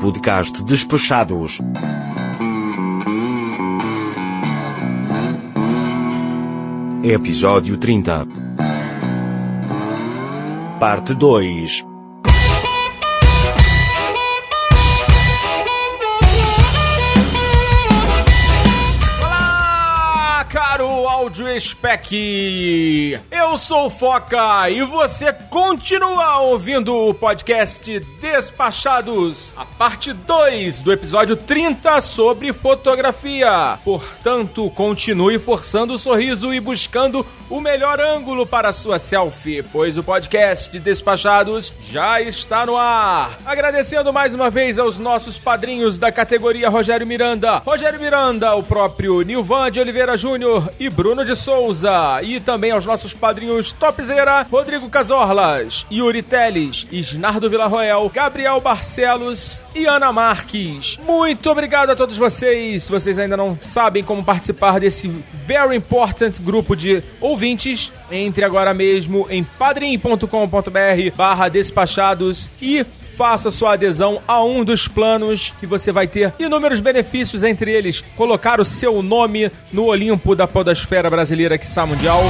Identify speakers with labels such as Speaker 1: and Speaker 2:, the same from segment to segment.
Speaker 1: Podcast Despachados. Episódio 30. Parte 2.
Speaker 2: Olá, caro áudio spec. Eu sou o Foca e você continua ouvindo o podcast Despachados, a parte 2 do episódio 30 sobre fotografia. Portanto, continue forçando o sorriso e buscando o melhor ângulo para sua selfie, pois o podcast Despachados já está no ar. Agradecendo mais uma vez aos nossos padrinhos da categoria Rogério Miranda, Rogério Miranda, o próprio Nilvan de Oliveira Júnior e Bruno de Souza, e também aos nossos padrinhos Topzera, Rodrigo Casorlas, Yuri Teles, Isnardo Villarroel, Gabriel Barcelos e Ana Marques. Muito obrigado a todos vocês. Se vocês ainda não sabem como participar desse very important grupo de ouvintes, entre agora mesmo em padrim.com.br barra despachados e faça sua adesão a um dos planos que você vai ter inúmeros benefícios, entre eles colocar o seu nome no Olimpo da podosfera brasileira que está mundial.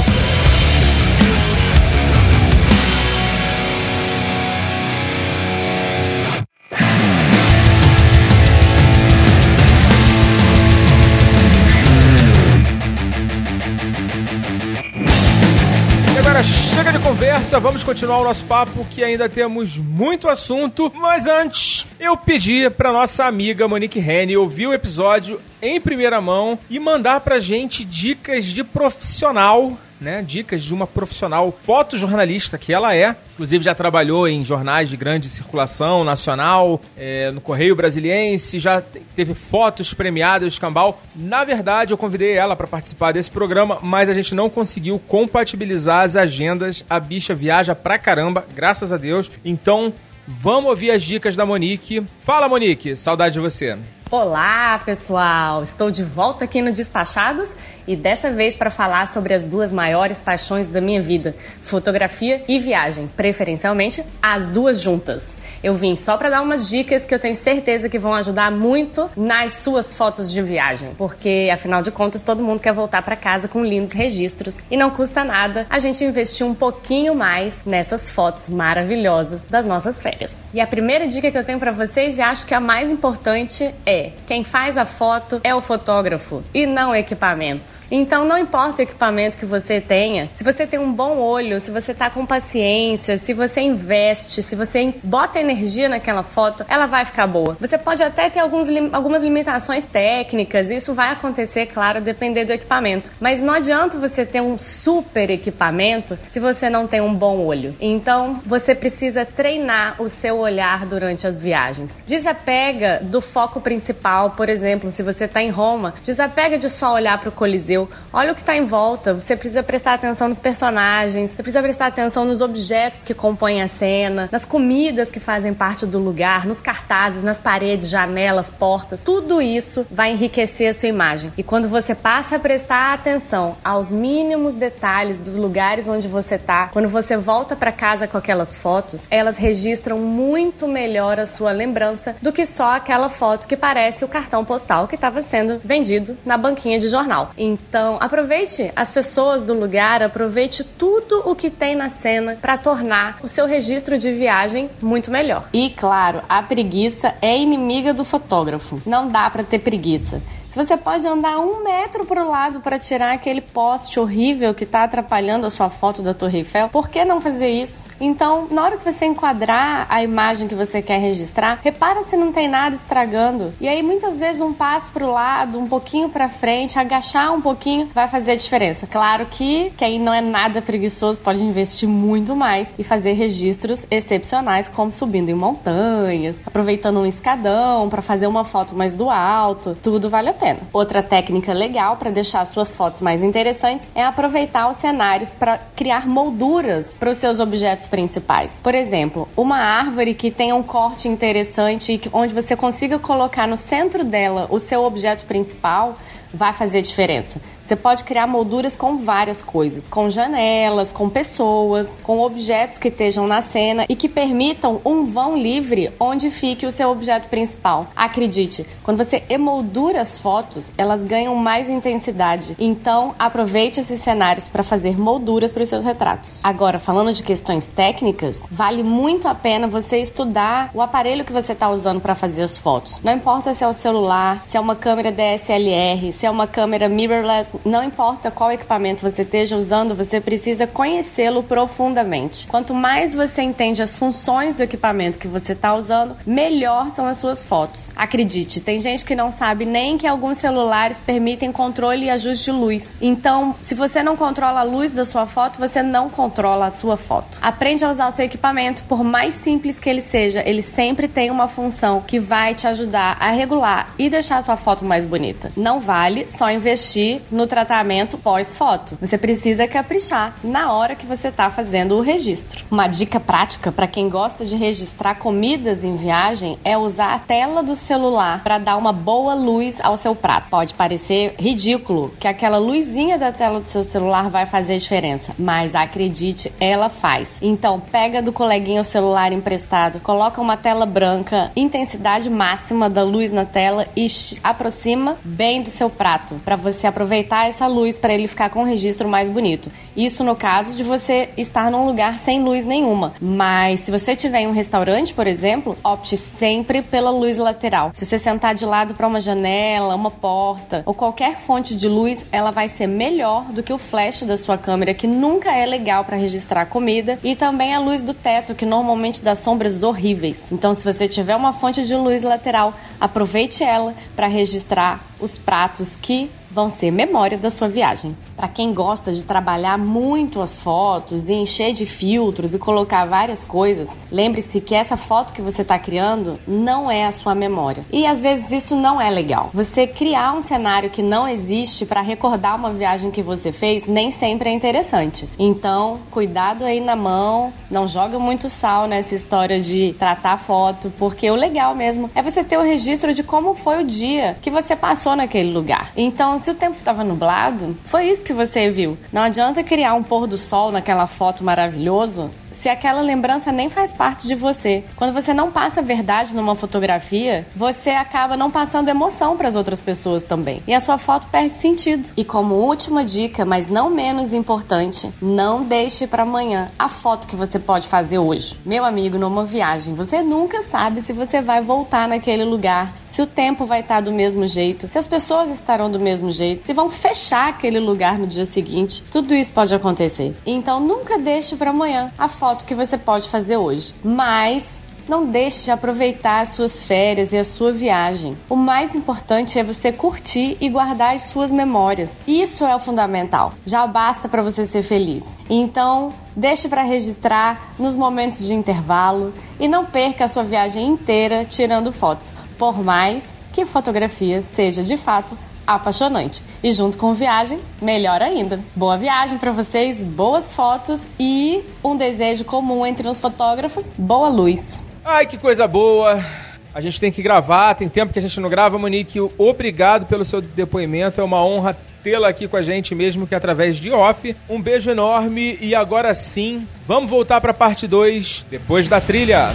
Speaker 2: Conversa, vamos continuar o nosso papo que ainda temos muito assunto, mas antes eu pedi para nossa amiga Monique Rene ouvir o episódio em primeira mão e mandar pra gente dicas de profissional né, dicas de uma profissional fotojornalista que ela é. Inclusive já trabalhou em jornais de grande circulação nacional, é, no Correio Brasiliense, já te- teve fotos premiadas, escambau. Na verdade, eu convidei ela para participar desse programa, mas a gente não conseguiu compatibilizar as agendas. A bicha viaja pra caramba, graças a Deus. Então, vamos ouvir as dicas da Monique. Fala, Monique, saudade de você.
Speaker 3: Olá, pessoal! Estou de volta aqui no Despachados e dessa vez para falar sobre as duas maiores paixões da minha vida: fotografia e viagem, preferencialmente as duas juntas. Eu vim só para dar umas dicas que eu tenho certeza que vão ajudar muito nas suas fotos de viagem, porque afinal de contas todo mundo quer voltar para casa com lindos registros e não custa nada a gente investir um pouquinho mais nessas fotos maravilhosas das nossas férias. E a primeira dica que eu tenho para vocês e acho que a mais importante é: quem faz a foto é o fotógrafo e não o equipamento. Então não importa o equipamento que você tenha, se você tem um bom olho, se você tá com paciência, se você investe, se você bota energia naquela foto, ela vai ficar boa. Você pode até ter alguns, algumas limitações técnicas, isso vai acontecer, claro, depender do equipamento. Mas não adianta você ter um super equipamento se você não tem um bom olho. Então, você precisa treinar o seu olhar durante as viagens. Desapega do foco principal, por exemplo, se você está em Roma, desapega de só olhar para o Coliseu. Olha o que está em volta. Você precisa prestar atenção nos personagens, você precisa prestar atenção nos objetos que compõem a cena, nas comidas que fazem parte do lugar, nos cartazes, nas paredes, janelas, portas. Tudo isso vai enriquecer a sua imagem. E quando você passa a prestar atenção aos mínimos detalhes dos lugares onde você tá, quando você volta para casa com aquelas fotos, elas registram muito melhor a sua lembrança do que só aquela foto que parece o cartão postal que estava sendo vendido na banquinha de jornal. Então, aproveite as pessoas do lugar, aproveite tudo o que tem na cena para tornar o seu registro de viagem muito melhor. E claro, a preguiça é inimiga do fotógrafo. Não dá para ter preguiça. Se você pode andar um metro pro lado para tirar aquele poste horrível que tá atrapalhando a sua foto da Torre Eiffel, por que não fazer isso? Então, na hora que você enquadrar a imagem que você quer registrar, repara se não tem nada estragando. E aí, muitas vezes, um passo pro lado, um pouquinho para frente, agachar um pouquinho, vai fazer a diferença. Claro que quem não é nada preguiçoso pode investir muito mais e fazer registros excepcionais, como subindo em montanhas, aproveitando um escadão para fazer uma foto mais do alto. Tudo vale a pena. Outra técnica legal para deixar as suas fotos mais interessantes é aproveitar os cenários para criar molduras para os seus objetos principais. Por exemplo, uma árvore que tenha um corte interessante e onde você consiga colocar no centro dela o seu objeto principal vai fazer diferença. Você pode criar molduras com várias coisas, com janelas, com pessoas, com objetos que estejam na cena e que permitam um vão livre onde fique o seu objeto principal. Acredite, quando você emoldura as fotos, elas ganham mais intensidade. Então, aproveite esses cenários para fazer molduras para os seus retratos. Agora, falando de questões técnicas, vale muito a pena você estudar o aparelho que você está usando para fazer as fotos. Não importa se é o celular, se é uma câmera DSLR, se é uma câmera mirrorless, não importa qual equipamento você esteja usando, você precisa conhecê-lo profundamente. Quanto mais você entende as funções do equipamento que você está usando, melhor são as suas fotos. Acredite, tem gente que não sabe nem que alguns celulares permitem controle e ajuste de luz. Então, se você não controla a luz da sua foto, você não controla a sua foto. Aprende a usar o seu equipamento, por mais simples que ele seja, ele sempre tem uma função que vai te ajudar a regular e deixar a sua foto mais bonita. Não vale só investir no tratamento pós-foto. Você precisa caprichar na hora que você está fazendo o registro. Uma dica prática para quem gosta de registrar comidas em viagem é usar a tela do celular para dar uma boa luz ao seu prato. Pode parecer ridículo que aquela luzinha da tela do seu celular vai fazer diferença, mas acredite, ela faz. Então, pega do coleguinha o celular emprestado, coloca uma tela branca, intensidade máxima da luz na tela e aproxima bem do seu prato para você aproveitar essa luz para ele ficar com um registro mais bonito. Isso no caso de você estar num lugar sem luz nenhuma. Mas se você tiver em um restaurante, por exemplo, opte sempre pela luz lateral. Se você sentar de lado para uma janela, uma porta ou qualquer fonte de luz, ela vai ser melhor do que o flash da sua câmera, que nunca é legal para registrar comida, e também a luz do teto, que normalmente dá sombras horríveis. Então, se você tiver uma fonte de luz lateral, aproveite ela para registrar os pratos que vão ser memória da sua viagem. Para quem gosta de trabalhar muito as fotos e encher de filtros e colocar várias coisas, lembre-se que essa foto que você está criando não é a sua memória. E às vezes isso não é legal. Você criar um cenário que não existe para recordar uma viagem que você fez nem sempre é interessante. Então, cuidado aí na mão, não joga muito sal nessa história de tratar foto, porque o legal mesmo é você ter o registro de como foi o dia que você passou naquele lugar. Então, se o tempo estava nublado, foi isso que você viu. Não adianta criar um pôr do sol naquela foto maravilhoso se aquela lembrança nem faz parte de você. Quando você não passa verdade numa fotografia, você acaba não passando emoção para as outras pessoas também. E a sua foto perde sentido. E como última dica, mas não menos importante, não deixe para amanhã a foto que você pode fazer hoje. Meu amigo, numa viagem, você nunca sabe se você vai voltar naquele lugar se o tempo vai estar do mesmo jeito, se as pessoas estarão do mesmo jeito, se vão fechar aquele lugar no dia seguinte. Tudo isso pode acontecer. Então nunca deixe para amanhã a foto que você pode fazer hoje. Mas não deixe de aproveitar as suas férias e a sua viagem. O mais importante é você curtir e guardar as suas memórias. Isso é o fundamental. Já basta para você ser feliz. Então, deixe para registrar nos momentos de intervalo e não perca a sua viagem inteira tirando fotos por mais que fotografia seja de fato apaixonante. E junto com viagem, melhor ainda. Boa viagem para vocês, boas fotos e um desejo comum entre os fotógrafos: boa luz.
Speaker 2: Ai, que coisa boa! A gente tem que gravar, tem tempo que a gente não grava, Monique. Obrigado pelo seu depoimento, é uma honra tê-la aqui com a gente, mesmo que através de off. Um beijo enorme e agora sim, vamos voltar para a parte 2 depois da trilha.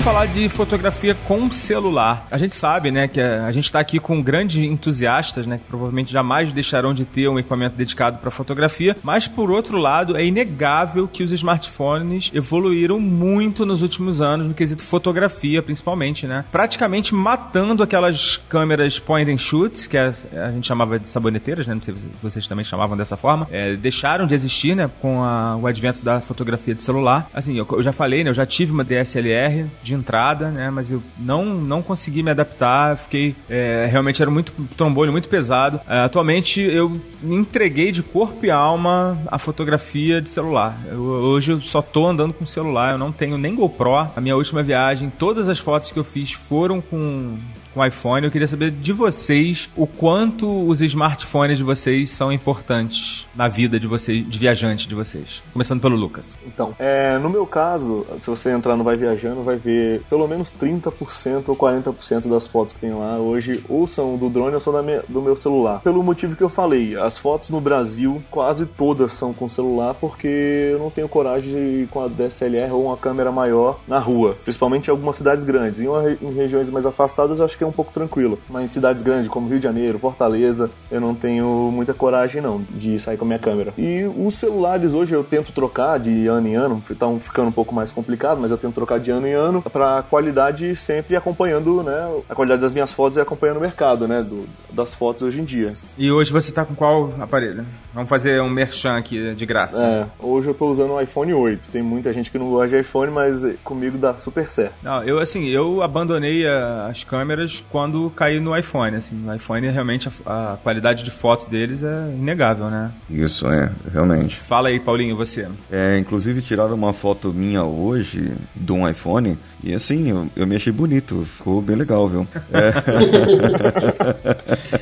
Speaker 2: Vamos falar de fotografia com celular. A gente sabe, né, que a, gente está aqui com grandes entusiastas, né, que provavelmente jamais deixarão de ter um equipamento dedicado para fotografia, mas por outro lado, é inegável que os smartphones evoluíram muito nos últimos anos no quesito fotografia, principalmente, né? Praticamente matando aquelas câmeras point and shoot, que a, a gente chamava de saboneteiras, né? Não sei se vocês também chamavam dessa forma. É, deixaram de existir, né, com a, o advento da fotografia de celular. Assim, eu, eu já falei, né, eu já tive uma DSLR, de entrada, né? Mas eu não, não consegui me adaptar, fiquei. É, realmente era muito trombolho, muito pesado. É, atualmente eu me entreguei de corpo e alma a fotografia de celular. Eu, hoje eu só tô andando com celular, eu não tenho nem GoPro. A minha última viagem, todas as fotos que eu fiz foram com com iPhone. Eu queria saber de vocês o quanto os smartphones de vocês são importantes na vida de vocês, de viajante de vocês. Começando pelo Lucas.
Speaker 4: Então, é, no meu caso, se você entrar no Vai Viajando, vai ver pelo menos 30% ou 40% das fotos que tem lá hoje ou são do drone ou são do meu celular. Pelo motivo que eu falei, as fotos no Brasil quase todas são com celular porque eu não tenho coragem de ir com a DSLR ou uma câmera maior na rua, principalmente em algumas cidades grandes. Em, uma, em regiões mais afastadas, acho que é um pouco tranquilo. Mas em cidades grandes como Rio de Janeiro, Fortaleza, eu não tenho muita coragem não de sair com a minha câmera. E os celulares hoje eu tento trocar de ano em ano, estão ficando um pouco mais complicado, mas eu tento trocar de ano em ano para qualidade sempre acompanhando, né, a qualidade das minhas fotos e acompanhando o mercado, né, do, das fotos hoje em dia.
Speaker 2: E hoje você tá com qual aparelho? Vamos fazer um merchan aqui de graça.
Speaker 4: É, hoje eu tô usando o iPhone 8. Tem muita gente que não gosta de iPhone, mas comigo dá super certo.
Speaker 2: Não, eu assim, eu abandonei as câmeras quando caí no iPhone. Assim, o iPhone realmente a, a, qualidade de foto deles é inegável, né?
Speaker 5: Isso é, realmente.
Speaker 2: Fala aí, Paulinho, você.
Speaker 5: É, inclusive tiraram uma foto minha hoje de um iPhone e assim, eu, eu me achei bonito, ficou bem legal, viu? É.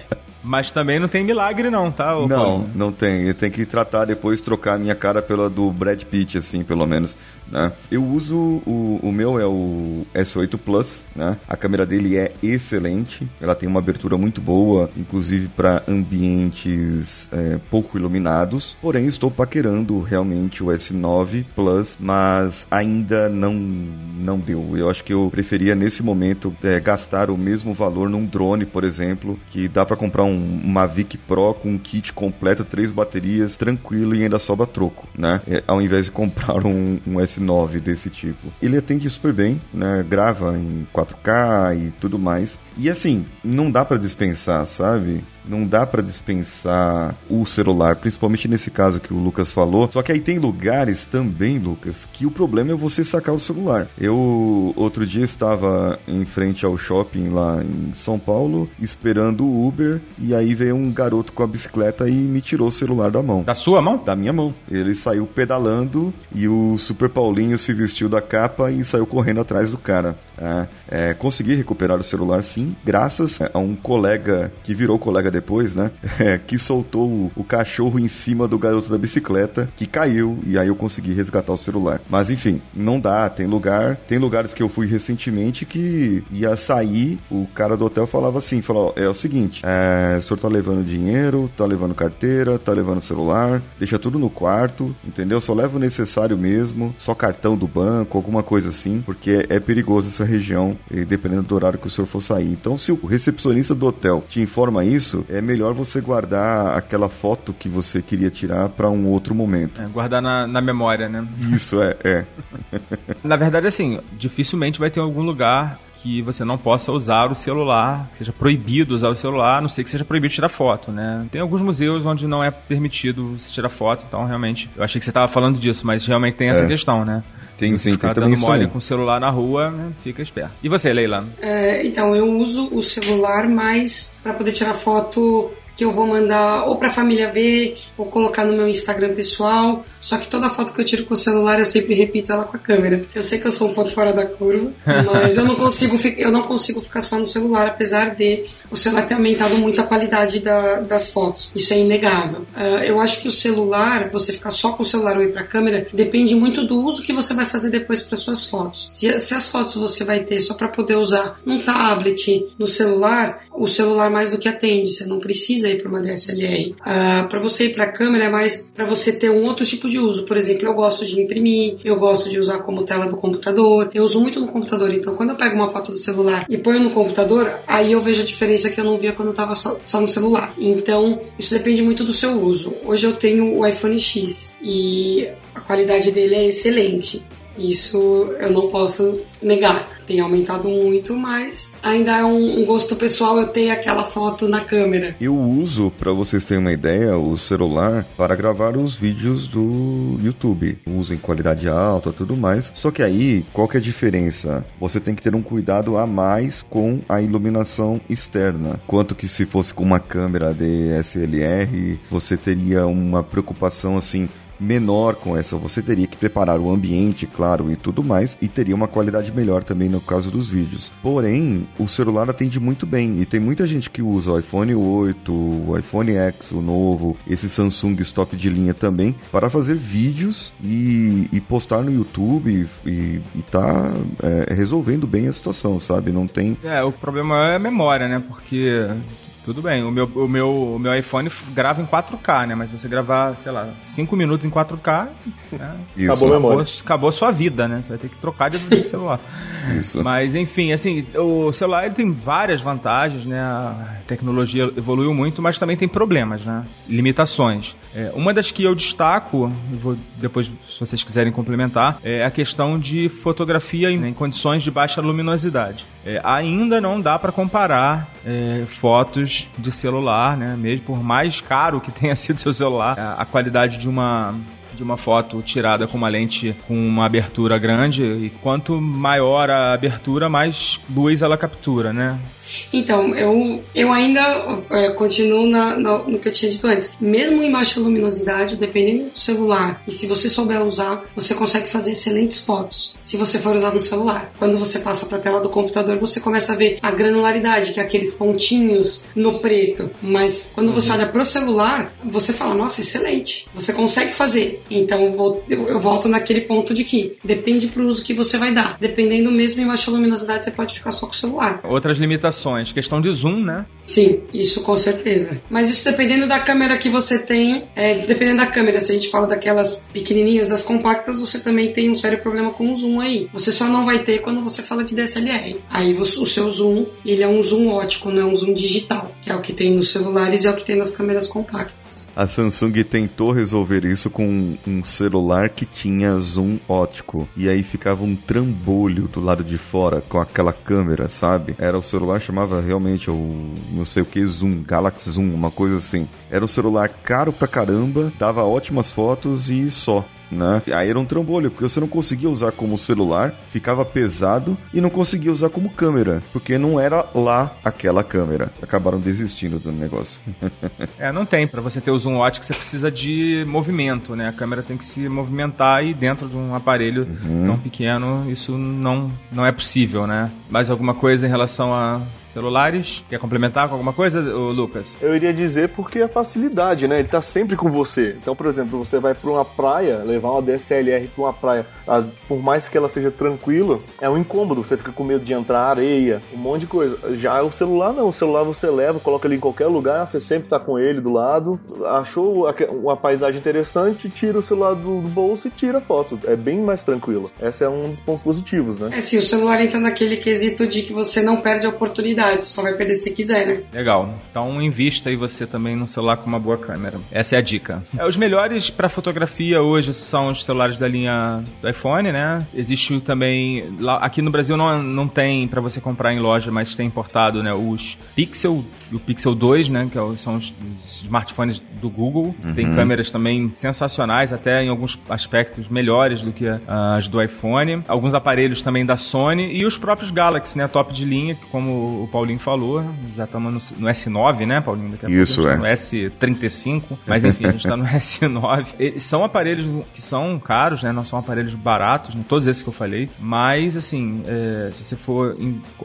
Speaker 2: Mas também não tem milagre não, tá?
Speaker 5: Não, não tem. Tem que tratar depois, trocar a minha cara pela do Brad Pitt, assim, pelo menos. Né? Eu uso o, o meu é o S8 Plus, né? A câmera dele é excelente, ela tem uma abertura muito boa, inclusive para ambientes é, pouco iluminados. Porém, estou paquerando realmente o S9 Plus, mas ainda não não deu. Eu acho que eu preferia nesse momento é, gastar o mesmo valor num drone, por exemplo, que dá para comprar um Mavic Pro com um kit completo, três baterias, tranquilo e ainda sobra troco, né? É, ao invés de comprar um, um S S9 desse tipo. Ele atende super bem, né? Grava em 4K e tudo mais. E assim, não dá para dispensar, sabe? Não dá para dispensar o celular, principalmente nesse caso que o Lucas falou. Só que aí tem lugares também, Lucas, que o problema é você sacar o celular. Eu outro dia estava em frente ao shopping lá em São Paulo, esperando o Uber, e aí veio um garoto com a bicicleta e me tirou o celular da mão.
Speaker 2: Da sua mão?
Speaker 5: Da minha mão. Ele saiu pedalando e o Super Paulinho se vestiu da capa e saiu correndo atrás do cara. É, é, consegui recuperar o celular sim, graças a um colega que virou colega depois, né? É, que soltou o, o, cachorro em cima do garoto da bicicleta, que caiu, e aí eu consegui resgatar o celular. Mas enfim, não dá, tem lugar, tem lugares que eu fui recentemente que ia sair, o cara do hotel falava assim, falou, é o seguinte, é, o senhor tá levando dinheiro, tá levando carteira, tá levando celular, deixa tudo no quarto, entendeu? Só leva o necessário mesmo, só cartão do banco, alguma coisa assim, porque é perigoso essa região, dependendo do horário que o senhor for sair. Então, se o recepcionista do hotel te informa isso, é melhor você guardar aquela foto que você queria tirar para um outro momento.
Speaker 2: É, guardar na, na memória, né?
Speaker 5: Isso, é, é.
Speaker 2: na verdade, assim, dificilmente vai ter algum lugar que você não possa usar o celular, seja proibido usar o celular, a não sei que seja proibido tirar foto, né? Tem alguns museus onde não é permitido você tirar foto, então realmente, eu achei que você estava falando disso, mas realmente tem essa é. questão, né?
Speaker 5: Tem sim,
Speaker 2: tem
Speaker 5: também
Speaker 2: isso mole com o celular na rua, né? fica esperto. E você, Leila?
Speaker 6: É, então, eu uso o celular mais para poder tirar foto que eu vou mandar ou para a família ver ou colocar no meu Instagram pessoal. Só que toda foto que eu tiro com o celular eu sempre repito ela com a câmera. Eu sei que eu sou um ponto fora da curva, mas eu não consigo eu não consigo ficar só no celular, apesar de o celular ter aumentado muito a qualidade da, das fotos. Isso é inegável. Uh, eu acho que o celular, você ficar só com o celular ou ir para a câmera, depende muito do uso que você vai fazer depois para suas fotos. Se, se as fotos você vai ter só para poder usar num tablet, no celular, o celular mais do que atende. Você não precisa ir para uma DSLR. Uh, ah, para você ir para a câmera é mais para você ter um outro tipo de uso. Por exemplo, eu gosto de imprimir, eu gosto de usar como tela do computador. Eu uso muito no computador, então quando eu pego uma foto do celular e ponho no computador, aí eu vejo a diferença que eu não via quando eu estava só, só no celular. Então, isso depende muito do seu uso. Hoje eu tenho o iPhone X e a qualidade dele é excelente. Isso eu não posso negar. Tem aumentado muito, mas ainda é um, um gosto pessoal eu ter aquela foto na câmera.
Speaker 5: Eu uso, para vocês terem uma ideia, o celular para gravar os vídeos do YouTube. Uso em qualidade alta, tudo mais. Só que aí, qual que é a diferença? Você tem que ter um cuidado a mais com a iluminação externa. Quanto que se fosse com uma câmera DSLR, você teria uma preocupação assim menor com essa. Você teria que preparar o ambiente, claro, e tudo mais, e teria uma qualidade melhor também no caso dos vídeos. Porém, o celular atende muito bem, e tem muita gente que usa o iPhone 8, o iPhone X, o novo, esse Samsung stop de linha também, para fazer vídeos e, e postar no YouTube e, e tá é, resolvendo bem a situação, sabe? Não tem.
Speaker 2: É, o problema é a memória, né? Porque tudo bem, o meu, o, meu, o meu iPhone grava em 4K, né? Mas você gravar, sei lá, 5 minutos em 4K, né?
Speaker 4: Isso. Acabou a memória.
Speaker 2: Acabou, acabou a sua vida, né? Você vai ter que trocar de celular.
Speaker 5: Isso.
Speaker 2: Mas, enfim, assim, o celular ele tem várias vantagens, né? Tecnologia evoluiu muito, mas também tem problemas, né? Limitações. É, uma das que eu destaco, vou depois, se vocês quiserem complementar, é a questão de fotografia em, em condições de baixa luminosidade. É, ainda não dá para comparar é, fotos de celular, né? Mesmo por mais caro que tenha sido seu celular, a, a qualidade de uma de uma foto tirada com uma lente com uma abertura grande e quanto maior a abertura, mais luz ela captura, né?
Speaker 6: Então, eu, eu ainda é, continuo na, na, no que eu tinha dito antes. Mesmo em baixa luminosidade, dependendo do celular, e se você souber usar, você consegue fazer excelentes fotos. Se você for usar no celular. Quando você passa para a tela do computador, você começa a ver a granularidade, que é aqueles pontinhos no preto. Mas quando você olha pro celular, você fala, nossa, excelente. Você consegue fazer. Então eu, vou, eu, eu volto naquele ponto de que depende pro uso que você vai dar. Dependendo mesmo em baixa luminosidade, você pode ficar só com o celular.
Speaker 2: Outras limitações Questão de zoom, né?
Speaker 6: Sim, isso com certeza. Mas isso dependendo da câmera que você tem, é, dependendo da câmera, se a gente fala daquelas pequenininhas, das compactas, você também tem um sério problema com o zoom aí. Você só não vai ter quando você fala de DSLR. Aí o seu zoom, ele é um zoom ótico, não é um zoom digital, que é o que tem nos celulares e é o que tem nas câmeras compactas.
Speaker 5: A Samsung tentou resolver isso com um celular que tinha zoom ótico. E aí ficava um trambolho do lado de fora com aquela câmera, sabe? Era o celular chamava realmente o não sei o que Zoom, Galaxy Zoom, uma coisa assim. Era um celular caro pra caramba, dava ótimas fotos e só né? Aí era um trambolho, porque você não conseguia usar como celular, ficava pesado e não conseguia usar como câmera, porque não era lá aquela câmera. Acabaram desistindo do negócio.
Speaker 2: é, não tem. Para você ter o zoom ótico, você precisa de movimento, né? A câmera tem que se movimentar e dentro de um aparelho uhum. tão pequeno, isso não, não é possível, né? Mais alguma coisa em relação a celulares. Quer complementar com alguma coisa, Lucas?
Speaker 4: Eu iria dizer porque a facilidade, né? Ele tá sempre com você. Então, por exemplo, você vai para uma praia, levar uma DSLR para uma praia, por mais que ela seja tranquila, é um incômodo. Você fica com medo de entrar areia, um monte de coisa. Já o celular não. O celular você leva, coloca ele em qualquer lugar, você sempre tá com ele do lado. Achou uma paisagem interessante, tira o celular do bolso e tira a foto. É bem mais tranquilo. Esse é um dos pontos positivos, né?
Speaker 6: É sim, o celular entra naquele quesito de que você não perde a oportunidade só vai perder se quiser, né?
Speaker 2: Legal. Então invista aí você também no celular com uma boa câmera. Essa é a dica. É, os melhores para fotografia hoje são os celulares da linha do iPhone, né? Existe também lá, aqui no Brasil não, não tem para você comprar em loja, mas tem importado, né, os Pixel e o Pixel 2, né, que é são os, os smartphones do Google. Uhum. Tem câmeras também sensacionais, até em alguns aspectos melhores do que as do iPhone. Alguns aparelhos também da Sony e os próprios Galaxy, né, top de linha, como o Paulinho falou, já estamos no, no, S9, né, Paulinho? Daqui a
Speaker 5: Isso,
Speaker 2: pouco
Speaker 5: é.
Speaker 2: no S35, mas enfim, a gente está no S9. Eles são aparelhos que são caros, né, não são aparelhos baratos, né, todos esses que eu falei, mas assim, é, se você for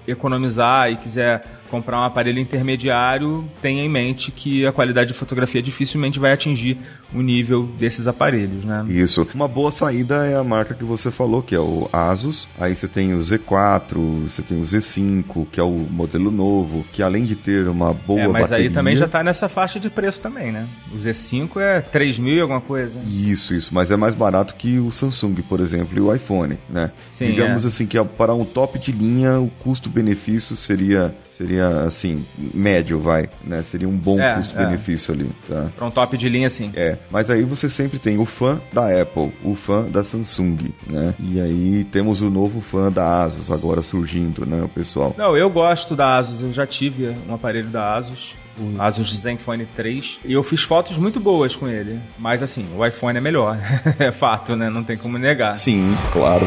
Speaker 2: economizar e quiser comprar um aparelho intermediário, tenha em mente que a qualidade de fotografia dificilmente vai atingir o nível desses aparelhos, né?
Speaker 5: Isso. Uma boa saída é a marca que você falou, que é o Asus. Aí você tem o Z4, você tem o Z5, que é o modelo novo, que além de ter uma boa é,
Speaker 2: mas
Speaker 5: bateria...
Speaker 2: aí também já tá nessa faixa de preço também, né? O Z5 é 3 mil e alguma coisa.
Speaker 5: Isso, isso. Mas é mais barato que o Samsung, por exemplo, e o iPhone, né? Sim, Digamos é. assim que para um top de linha, o custo-benefício seria seria assim, médio, vai, né? Seria um bom
Speaker 2: É,
Speaker 5: custo-benefício ali, tá?
Speaker 2: Pra um top de linha, assim.
Speaker 5: É, mas aí você sempre tem o fã da Apple, o fã da Samsung, né? E aí temos o novo fã da Asus agora surgindo, né, o pessoal.
Speaker 2: Não, eu gosto da Asus, eu já tive um aparelho da Asus. O Asus Zenfone 3 e eu fiz fotos muito boas com ele, mas assim, o iPhone é melhor, é fato, né? Não tem como negar.
Speaker 5: Sim, claro.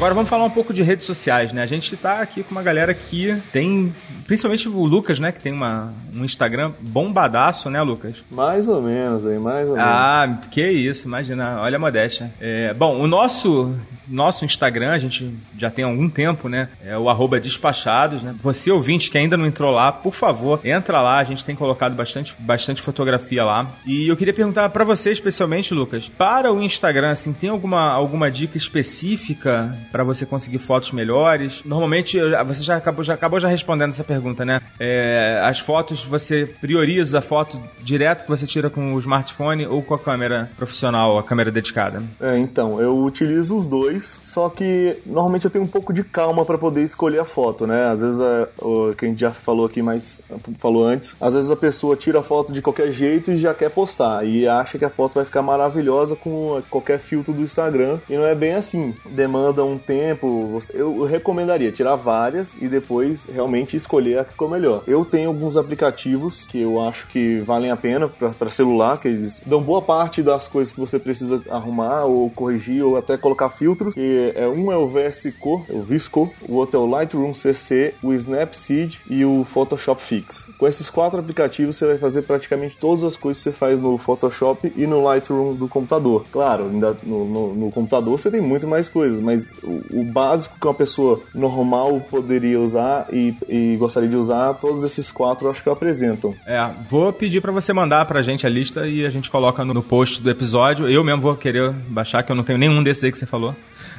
Speaker 2: Agora vamos falar um pouco de redes sociais, né? A gente tá aqui com uma galera que tem, principalmente o Lucas, né? Que tem uma, um Instagram bombadaço, né, Lucas?
Speaker 4: Mais ou menos aí, mais ou menos.
Speaker 2: Ah, que isso, imagina, olha a modéstia. É, bom, o nosso nosso Instagram, a gente já tem algum tempo, né? É o arroba despachados, né? Você ouvinte que ainda não entrou lá, por favor, entra lá, a gente tem colocado bastante, bastante fotografia lá. E eu queria perguntar para você especialmente, Lucas, para o Instagram, assim, tem alguma, alguma dica específica para você conseguir fotos melhores? Normalmente, você já acabou já, acabou já respondendo essa pergunta, né? É, as fotos, você prioriza a foto direto que você tira com o smartphone ou com a câmera profissional, a câmera dedicada?
Speaker 4: É, então, eu utilizo os dois, só que normalmente eu tenho um pouco de calma para poder escolher a foto, né? Às vezes, é, o que a gente já falou aqui, mas falou antes, às vezes a pessoa tira a foto de qualquer jeito e já quer postar, e acha que a foto vai ficar maravilhosa com qualquer filtro do Instagram, e não é bem assim. Demanda um tempo, eu recomendaria tirar várias e depois realmente escolher a que ficou melhor. Eu tenho alguns aplicativos que eu acho que valem a pena para celular, que eles dão boa parte das coisas que você precisa arrumar ou corrigir ou até colocar filtros, que é um é o VSCO, o Visco, o outro é o Lightroom CC, o Snapseed e o Photoshop Fix. Com esses quatro aplicativos você vai fazer praticamente todas as coisas que você faz no Photoshop e no Lightroom do computador. Claro, ainda no, no, no computador você tem muito mais coisas, mas o, básico que uma pessoa normal poderia usar e, e, gostaria de usar, todos esses quatro eu acho que apresentam.
Speaker 2: É, vou pedir para você mandar pra gente a lista e a gente coloca no post do episódio. Eu mesmo vou querer baixar, que eu não tenho nenhum desses aí que você falou.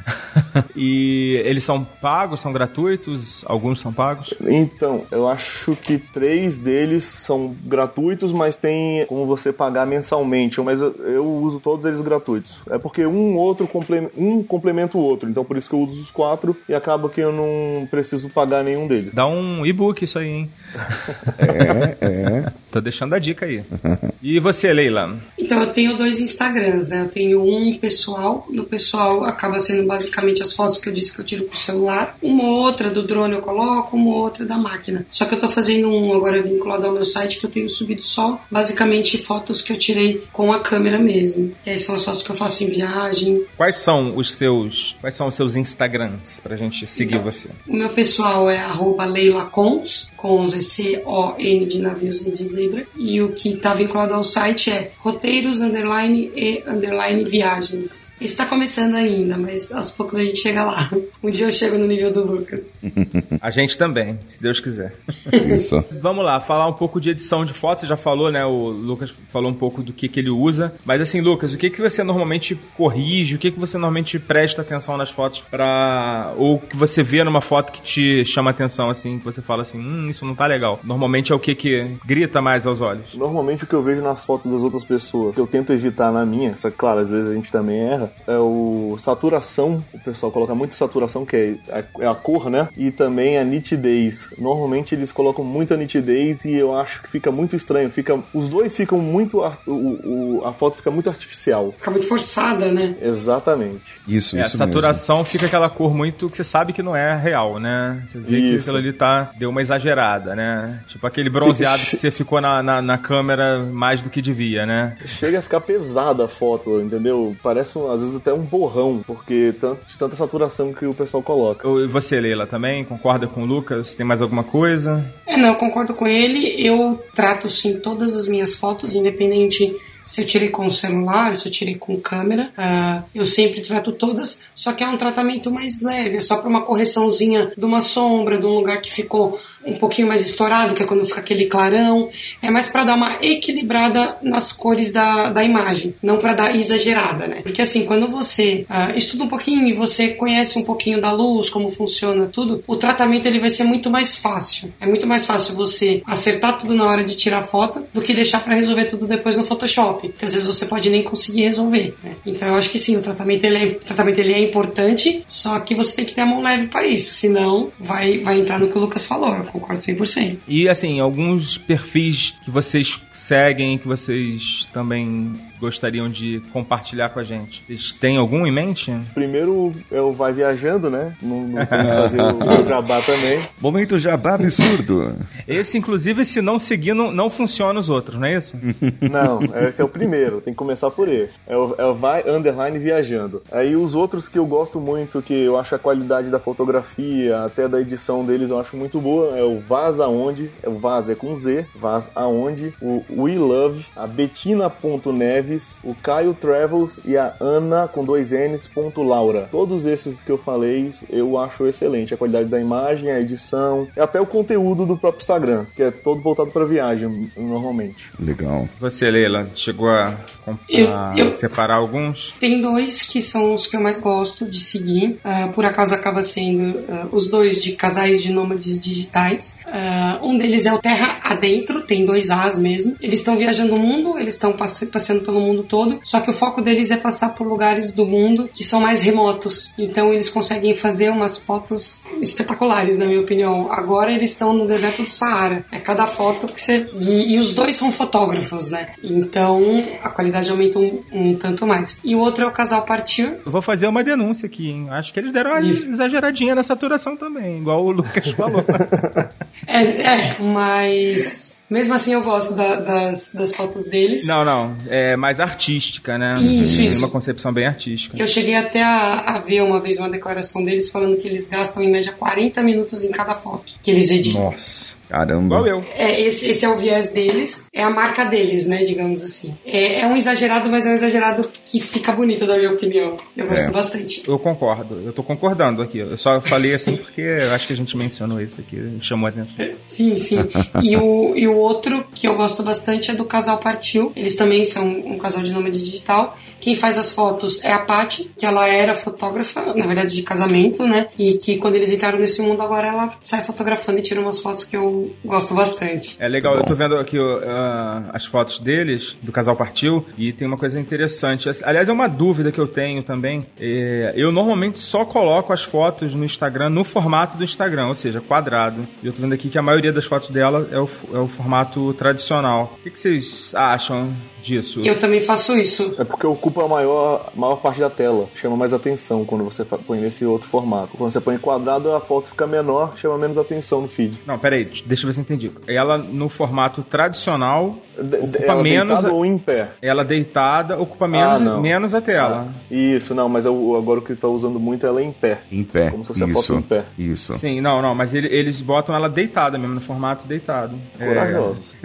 Speaker 2: e eles são pagos, são gratuitos? Alguns são pagos?
Speaker 4: Então, eu acho que três deles são gratuitos, mas tem como você pagar mensalmente. Mas eu, eu uso todos eles gratuitos. É porque um outro complementa, um complementa o outro. Então por isso que eu uso os quatro e acaba que eu não preciso pagar nenhum deles.
Speaker 2: Dá um e-book isso aí, hein?
Speaker 5: é, é.
Speaker 2: Tô deixando a dica aí. E você, Leila?
Speaker 6: Então, eu tenho dois Instagrams, né? Eu tenho um pessoal. No pessoal acaba sendo basicamente as fotos que eu disse que eu tiro com o celular. Uma outra do drone eu coloco, uma outra da máquina. Só que eu tô fazendo um agora vinculado ao meu site que eu tenho subido só basicamente fotos que eu tirei com a câmera mesmo. E aí são as fotos que eu faço em viagem.
Speaker 2: Quais são os seus, quais são os seus Instagrams pra gente seguir então, você?
Speaker 6: O meu pessoal é @leilacons com Z O N de navios e de zebra. E o que tá vinculado ao site é roteiros underline e underline viagens. Está começando ainda, mas aos poucos a gente chega lá. Um dia eu chego no nível do Lucas.
Speaker 2: a gente também, se Deus quiser.
Speaker 5: Isso.
Speaker 2: Vamos lá, falar um pouco de edição de fotos. Você já falou, né? O Lucas falou um pouco do que, que ele usa. Mas assim, Lucas, o que, que você normalmente corrige? O que, que você normalmente presta atenção nas fotos para Ou que você vê numa foto que te chama atenção, assim, que você fala assim, hum, isso não tá legal. Normalmente é o que que grita mais aos olhos?
Speaker 4: Normalmente o que eu vejo nas fotos das outras pessoas, que eu tento evitar na minha, só que claro, às vezes a gente também erra, é o saturação. O pessoal coloca muito saturação, que é a, é a cor, né? E também a nitidez. Normalmente eles colocam muita nitidez e eu acho que fica muito estranho. Fica, os dois ficam muito. O, o, a foto fica muito artificial.
Speaker 6: Fica muito forçada, né?
Speaker 4: Exatamente.
Speaker 5: Isso,
Speaker 2: é,
Speaker 5: isso.
Speaker 2: A saturação mesmo. fica aquela cor muito que você sabe que não é real, né? Você vê isso. que aquilo ali tá, deu uma exagerada, né? Tipo aquele bronzeado que você ficou na, na, na, câmera mais do que devia, né?
Speaker 4: Chega a ficar pesada a foto, entendeu? Parece às vezes até um borrão, porque tanto, de tanta saturação que o pessoal coloca.
Speaker 2: E você, Leila, também concorda com o Lucas? Tem mais alguma coisa?
Speaker 6: É, não, eu concordo com ele. Eu trato sim todas as minhas fotos, independente se eu tirei com o celular, se eu tirei com câmera, uh, eu sempre trato todas, só que é um tratamento mais leve, é só para uma correçãozinha de uma sombra, de um lugar que ficou um pouquinho mais estourado, que é quando fica aquele clarão. É mais para dar uma equilibrada nas cores da, da imagem, não para dar exagerada, né? Porque assim, quando você uh, estuda um pouquinho e você conhece um pouquinho da luz, como funciona tudo, o tratamento ele vai ser muito mais fácil. É muito mais fácil você acertar tudo na hora de tirar foto do que deixar para resolver tudo depois no Photoshop, porque às vezes você pode nem conseguir resolver. Né? Então eu acho que sim, o tratamento ele é, o tratamento ele é importante, só que você tem que ter a mão leve para isso, senão vai, vai entrar no que o Lucas falou, concordo 100%.
Speaker 2: E assim, alguns perfis que vocês seguem, que vocês também gostariam de compartilhar com a gente? Vocês têm algum em mente?
Speaker 4: Primeiro é o Vai Viajando, né? Não, não fazer o, o jabá também.
Speaker 5: Momento jabá absurdo.
Speaker 2: Esse, inclusive, se não seguir, não, não funciona os outros, não é isso?
Speaker 4: Não, esse é o primeiro, tem que começar por esse. É o, é o Vai Underline Viajando. Aí os outros que eu gosto muito, que eu acho a qualidade da fotografia, até da edição deles, eu acho muito boa, é o Vaz Aonde, é o Vaz é com Z, Vaz Aonde, o We Love, a Betina.neve, o Caio Travels e a Ana com dois N's, ponto Laura. Todos esses que eu falei, eu acho excelente. A qualidade da imagem, a edição, e até o conteúdo do próprio Instagram, que é todo voltado para viagem, normalmente.
Speaker 5: Legal.
Speaker 2: Você, Leila, chegou a,
Speaker 6: eu, eu,
Speaker 2: separar alguns?
Speaker 6: Tem dois que são os que eu mais gosto de seguir. Uh, por acaso acaba sendo uh, os dois de casais de nômades digitais. Uh, um deles é o Terra Adentro, tem dois As mesmo. Eles estão viajando o mundo, eles estão passe passeando pelo mundo todo, só que o foco deles é passar por lugares do mundo que são mais remotos. Então eles conseguem fazer umas fotos espetaculares, na minha opinião. Agora eles estão no deserto do Saara. É cada foto que você. E, e os dois são fotógrafos, né? Então a qualidade aumenta um, um, tanto mais. E o outro é o casal Partir.
Speaker 2: Eu vou fazer uma denúncia aqui, hein? Acho que eles deram uma Isso. exageradinha na saturação também, igual o Lucas falou.
Speaker 6: é, é, mas mesmo assim eu gosto da, das, das fotos deles.
Speaker 2: Não, não. É mais artística, né?
Speaker 6: Isso, isso.
Speaker 2: Uma concepção bem artística.
Speaker 6: Eu cheguei até a, a, ver uma vez uma declaração deles falando que eles gastam em média 40 minutos em cada foto que eles editam.
Speaker 5: Nossa. Caramba.
Speaker 2: Igual eu.
Speaker 6: É, esse, esse é o viés deles, é a marca deles, né, digamos assim. É, é um exagerado, mas é um exagerado que fica bonito, na minha opinião. Eu gosto é. bastante.
Speaker 2: Eu concordo, eu tô concordando aqui. Eu só falei assim porque eu acho que a gente mencionou isso aqui, chamou a atenção.
Speaker 6: Sim, sim. e, o, e o outro que eu gosto bastante é do Casal Partiu. Eles também são um casal de nome digital. Quem faz as fotos é a Paty, que ela era fotógrafa, na verdade, de casamento, né? E que quando eles entraram nesse mundo agora ela sai fotografando e tira umas fotos que eu gosto bastante.
Speaker 2: É legal, eu tô vendo aqui uh, as fotos deles, do casal partiu, e tem uma coisa interessante. Aliás, é uma dúvida que eu tenho também. É, eu normalmente só coloco as fotos no Instagram no formato do Instagram, ou seja, quadrado. E eu tô vendo aqui que a maioria das fotos dela é o, é o formato tradicional. O que, vocês acham disso.
Speaker 6: Eu também faço isso.
Speaker 4: É porque ocupa a maior, maior parte da tela, chama mais atenção quando você põe nesse outro formato. Quando você põe quadrado, a foto fica menor, chama menos atenção no feed.
Speaker 2: Não, peraí, deixa eu ver se eu entendi. Ela no formato tradicional
Speaker 4: de, ocupa ela menos. Deitada ou em pé?
Speaker 2: Ela deitada ocupa menos, ah, menos a tela.
Speaker 4: Ah, isso, não, mas eu, agora o que tá usando muito é ela em pé.
Speaker 5: Em pé.
Speaker 4: Como se fosse isso, a foto em pé.
Speaker 5: Isso.
Speaker 2: Sim, não, não, mas ele, eles botam ela deitada mesmo, no formato deitado.
Speaker 4: Corajosos.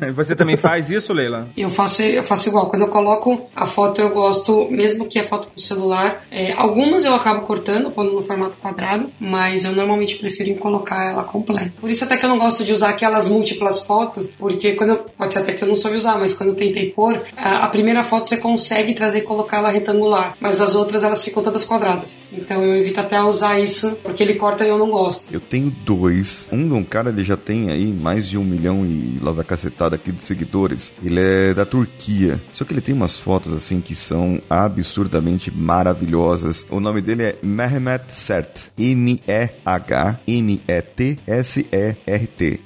Speaker 2: É... você também faz isso, Leila?
Speaker 6: Eu faço, eu faço igual. Quando eu coloco a foto, eu gosto, mesmo que a foto com celular, é, algumas eu acabo cortando, quando no formato quadrado, mas eu normalmente prefiro colocar ela completa. Por isso até que eu não gosto de usar aquelas múltiplas fotos, porque quando eu, pode ser até que eu não soube usar, mas quando eu tentei pôr, a, a primeira foto você consegue trazer e colocar ela retangular, mas as outras elas ficam todas quadradas. Então eu evito até usar isso, porque ele corta e eu não gosto.
Speaker 5: Eu tenho dois. Um, um cara, ele já tem aí mais de um milhão e lá vai cacetada aqui de seguidores. Ele é da Turquia. Só que ele tem umas fotos assim que são absurdamente maravilhosas. O nome dele é Mehmet Sert. M-E-H-M-E-T-S-E-R-T.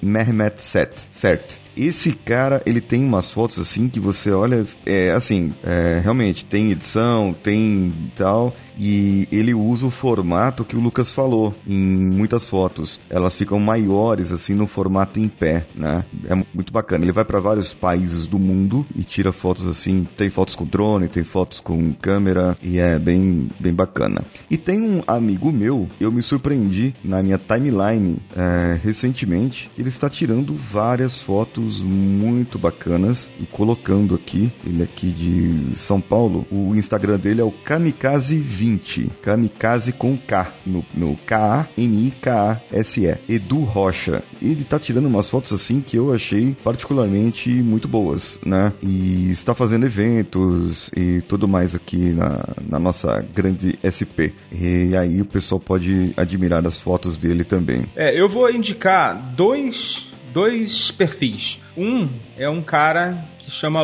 Speaker 5: Mehmet Sert. Sert. Esse cara, ele tem umas fotos assim que você olha, é assim, é, realmente tem edição, tem tal, e ele usa o formato que o Lucas falou em muitas fotos. Elas ficam maiores assim no formato em pé, né? É muito bacana. Ele vai para vários países do mundo e tira fotos assim. Tem fotos com drone, tem fotos com câmera e é bem bem bacana. E tem um amigo meu, eu me surpreendi na minha timeline é, recentemente, que ele está tirando várias fotos fotos muito bacanas e colocando aqui, ele aqui de São Paulo, o Instagram dele é o Kamikaze20, Kamikaze com K, no, no K-A-M-I-K-A-S-E, Edu Rocha. Ele tá tirando umas fotos assim que eu achei particularmente muito boas, né? E está fazendo eventos e tudo mais aqui na, na nossa grande SP. E aí o pessoal pode admirar as fotos dele também.
Speaker 2: É, eu vou indicar dois, dois perfis. Um é um cara que chama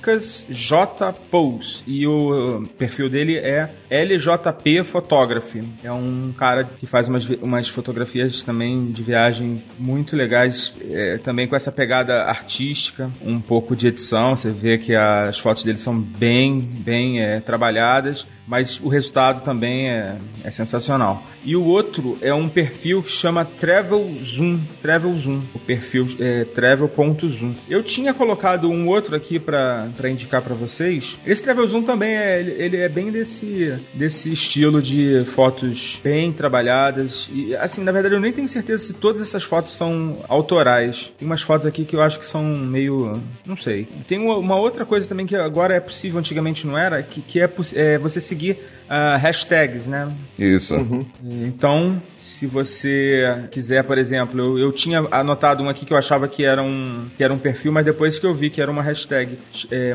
Speaker 2: Lucas J. Pous e o perfil dele é LJP Photography. É um cara que faz umas, umas fotografias também de viagem muito legais, é, também com essa pegada artística, um pouco de edição. Você vê que as fotos dele são bem, bem é, trabalhadas mas o resultado também é, é, sensacional. E o outro é um perfil que chama Travel Zoom, Travel Zoom, o perfil é travel.zoom. Eu tinha colocado um outro aqui para indicar para vocês. Esse Travel Zoom também é ele é bem desse desse estilo de fotos bem trabalhadas e assim, na verdade eu nem tenho certeza se todas essas fotos são autorais. Tem umas fotos aqui que eu acho que são meio, não sei. Tem uma, outra coisa também que agora é possível, antigamente não era, que, que é, é você seguir uh, hashtags, né?
Speaker 5: Isso.
Speaker 2: Uhum. Então, se você quiser, por exemplo, eu, eu tinha anotado um aqui que eu achava que era um, que era um perfil, mas depois que eu vi que era uma hashtag, é,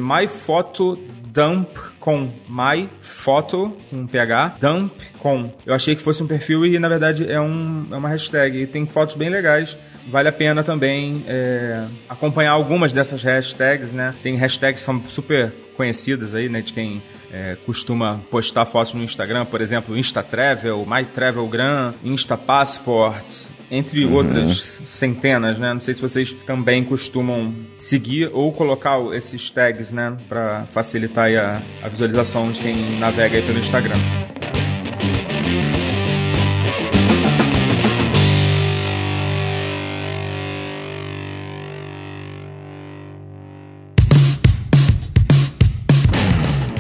Speaker 2: com my photo com ph dump com. Eu achei que fosse um perfil e na verdade é, um, é uma hashtag. E tem fotos bem legais vale a pena também é, acompanhar algumas dessas hashtags, né? Tem hashtags que são super conhecidas aí, né? De quem é, costuma postar fotos no Instagram, por exemplo, InstaTravel, MyTravelGram, InstaPassport, entre uhum. outras centenas, né? Não sei se vocês também costumam seguir ou colocar esses tags, né, para facilitar a, a visualização de quem navega aí pelo Instagram.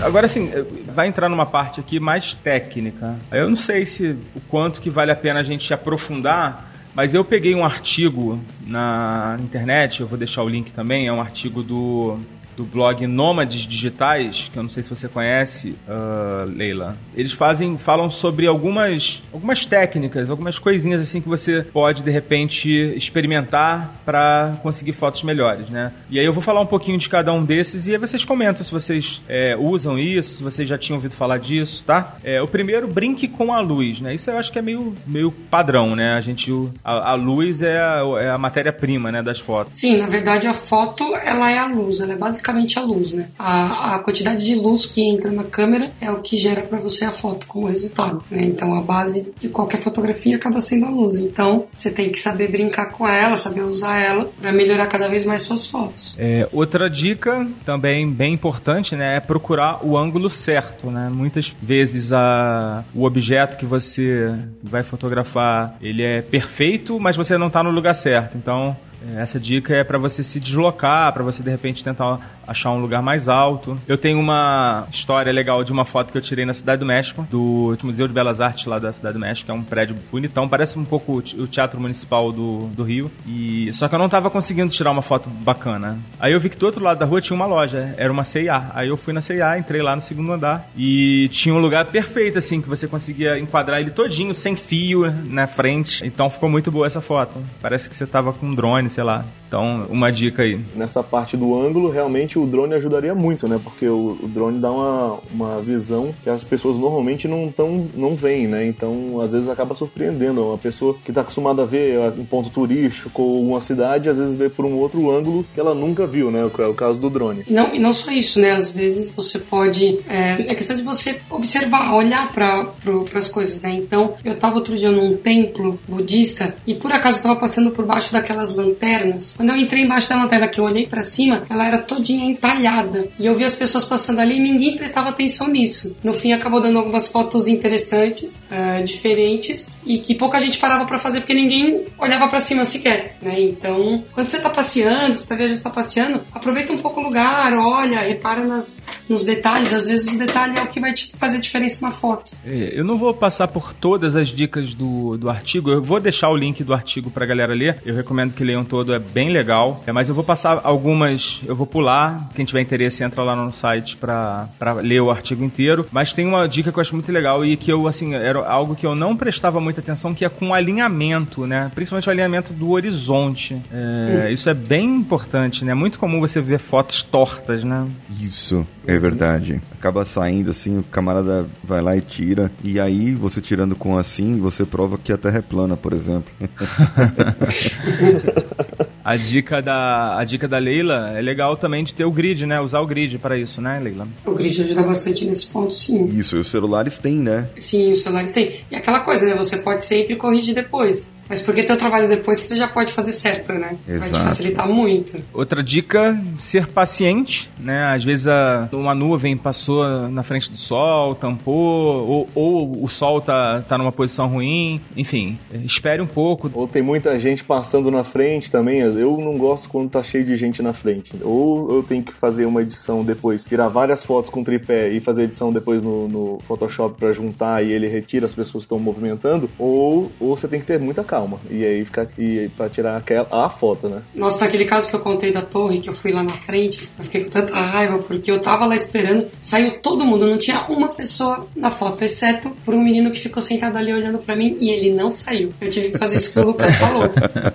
Speaker 2: Agora, assim, vai entrar numa parte aqui mais técnica. Eu não sei se o quanto que vale a pena a gente aprofundar, mas eu peguei um artigo na internet, eu vou deixar o link também, é um artigo do do blog Nômades Digitais, que eu não sei se você conhece, uh, Leila. Eles fazem, falam sobre algumas, algumas técnicas, algumas coisinhas assim que você pode de repente experimentar para conseguir fotos melhores, né? E aí eu vou falar um pouquinho de cada um desses e aí vocês comentam se vocês é, usam isso, se vocês já tinham ouvido falar disso, tá? É, o primeiro, brinque com a luz, né? Isso eu acho que é meio, meio padrão, né? A gente, a, a luz é a, é a matéria-prima, né, das fotos.
Speaker 6: Sim, na verdade a foto ela é a luz, ela é basicamente basicamente a luz, né? A, a quantidade de luz que entra na câmera é o que gera para você a foto como resultado, né? Então a base de qualquer fotografia acaba sendo a luz. Então você tem que saber brincar com ela, saber usar ela para melhorar cada vez mais suas fotos.
Speaker 2: É, outra dica também bem importante, né, é procurar o ângulo certo, né? Muitas vezes a, o objeto que você vai fotografar ele é perfeito, mas você não está no lugar certo. Então essa dica é para você se deslocar, para você de repente tentar achar um lugar mais alto. Eu tenho uma história legal de uma foto que eu tirei na Cidade do México, do Museu de Belas Artes lá da Cidade do México, é um prédio bonitão, parece um pouco o Teatro Municipal do, do Rio. E só que eu não tava conseguindo tirar uma foto bacana. Aí eu vi que do outro lado da rua tinha uma loja, era uma CIA. Aí eu fui na CIA, entrei lá no segundo andar e tinha um lugar perfeito assim que você conseguia enquadrar ele todinho sem fio na frente. Então ficou muito boa essa foto. Parece que você tava com um drone, sei lá. Então, uma dica aí.
Speaker 4: Nessa parte do ângulo, realmente o drone ajudaria muito, né? Porque o, o drone dá uma, uma visão que as pessoas normalmente não tão, não veem, né? Então, às vezes acaba surpreendendo. Uma pessoa que está acostumada a ver um ponto turístico ou uma cidade, às vezes vê por um outro ângulo que ela nunca viu, né? É o caso do drone.
Speaker 6: Não, e não só isso, né? Às vezes você pode. É, é questão de você observar, olhar para as coisas, né? Então, eu estava outro dia num templo budista e por acaso estava passando por baixo daquelas lanternas quando eu entrei embaixo da lanterna que eu olhei para cima, ela era todinha entalhada. E eu vi as pessoas passando ali e ninguém prestava atenção nisso. No fim, acabou dando algumas fotos interessantes, uh, diferentes, e que pouca gente parava para fazer porque ninguém olhava para cima sequer, né? Então, quando você tá passeando, você tá viajando, você tá passeando, aproveita um pouco o lugar, olha, repara nas, nos detalhes. Às vezes o detalhe é o que vai te fazer diferença na foto.
Speaker 2: É, eu não vou passar por todas as dicas do, do artigo, eu vou deixar o link do artigo pra galera ler. Eu recomendo que leiam todo, é bem bem legal. É, mas eu vou passar algumas, eu vou pular. Quem tiver interesse, entra lá no site pra, pra ler o artigo inteiro. Mas tem uma dica que eu acho muito legal e que eu, assim, era algo que eu não prestava muita atenção, que é com alinhamento, né? Principalmente o alinhamento do horizonte. É, isso é bem importante, né? É muito comum você ver fotos tortas, né?
Speaker 5: Isso, é verdade. Acaba saindo assim, o camarada vai lá e tira. E aí, você tirando com assim, você prova que a Terra é plana, por exemplo.
Speaker 2: A dica da a dica da Leila é legal também de ter o grid, né? Usar o grid para isso, né, Leila?
Speaker 6: O grid ajuda bastante nesse ponto, sim.
Speaker 5: Isso, e os celulares têm, né?
Speaker 6: Sim, os celulares têm. E aquela coisa, né? Você pode sempre corrigir depois. Mas porque teu trabalho depois você já pode fazer certo, né? Vai te
Speaker 5: Exato.
Speaker 6: facilitar muito.
Speaker 2: Outra dica, ser paciente, né? Às vezes a, uma nuvem passou na frente do sol, tampou, ou, ou o sol tá, tá numa posição ruim. Enfim, espere um pouco.
Speaker 4: Ou tem muita gente passando na frente também. Eu não gosto quando tá cheio de gente na frente. Ou eu tenho que fazer uma edição depois, tirar várias fotos com tripé e fazer edição depois no, no Photoshop pra juntar e ele retira as pessoas que estão movimentando. Ou, ou você tem que ter muita calma. E aí ficar e pra tirar aquela, a foto, né?
Speaker 6: Nossa, naquele caso que eu contei da torre, que eu fui lá na frente, eu fiquei com tanta raiva, porque eu tava lá esperando, saiu todo mundo, não tinha uma pessoa na foto, exceto por um menino que ficou sentado ali olhando pra mim e ele não saiu. Eu tive que fazer isso que o Lucas falou.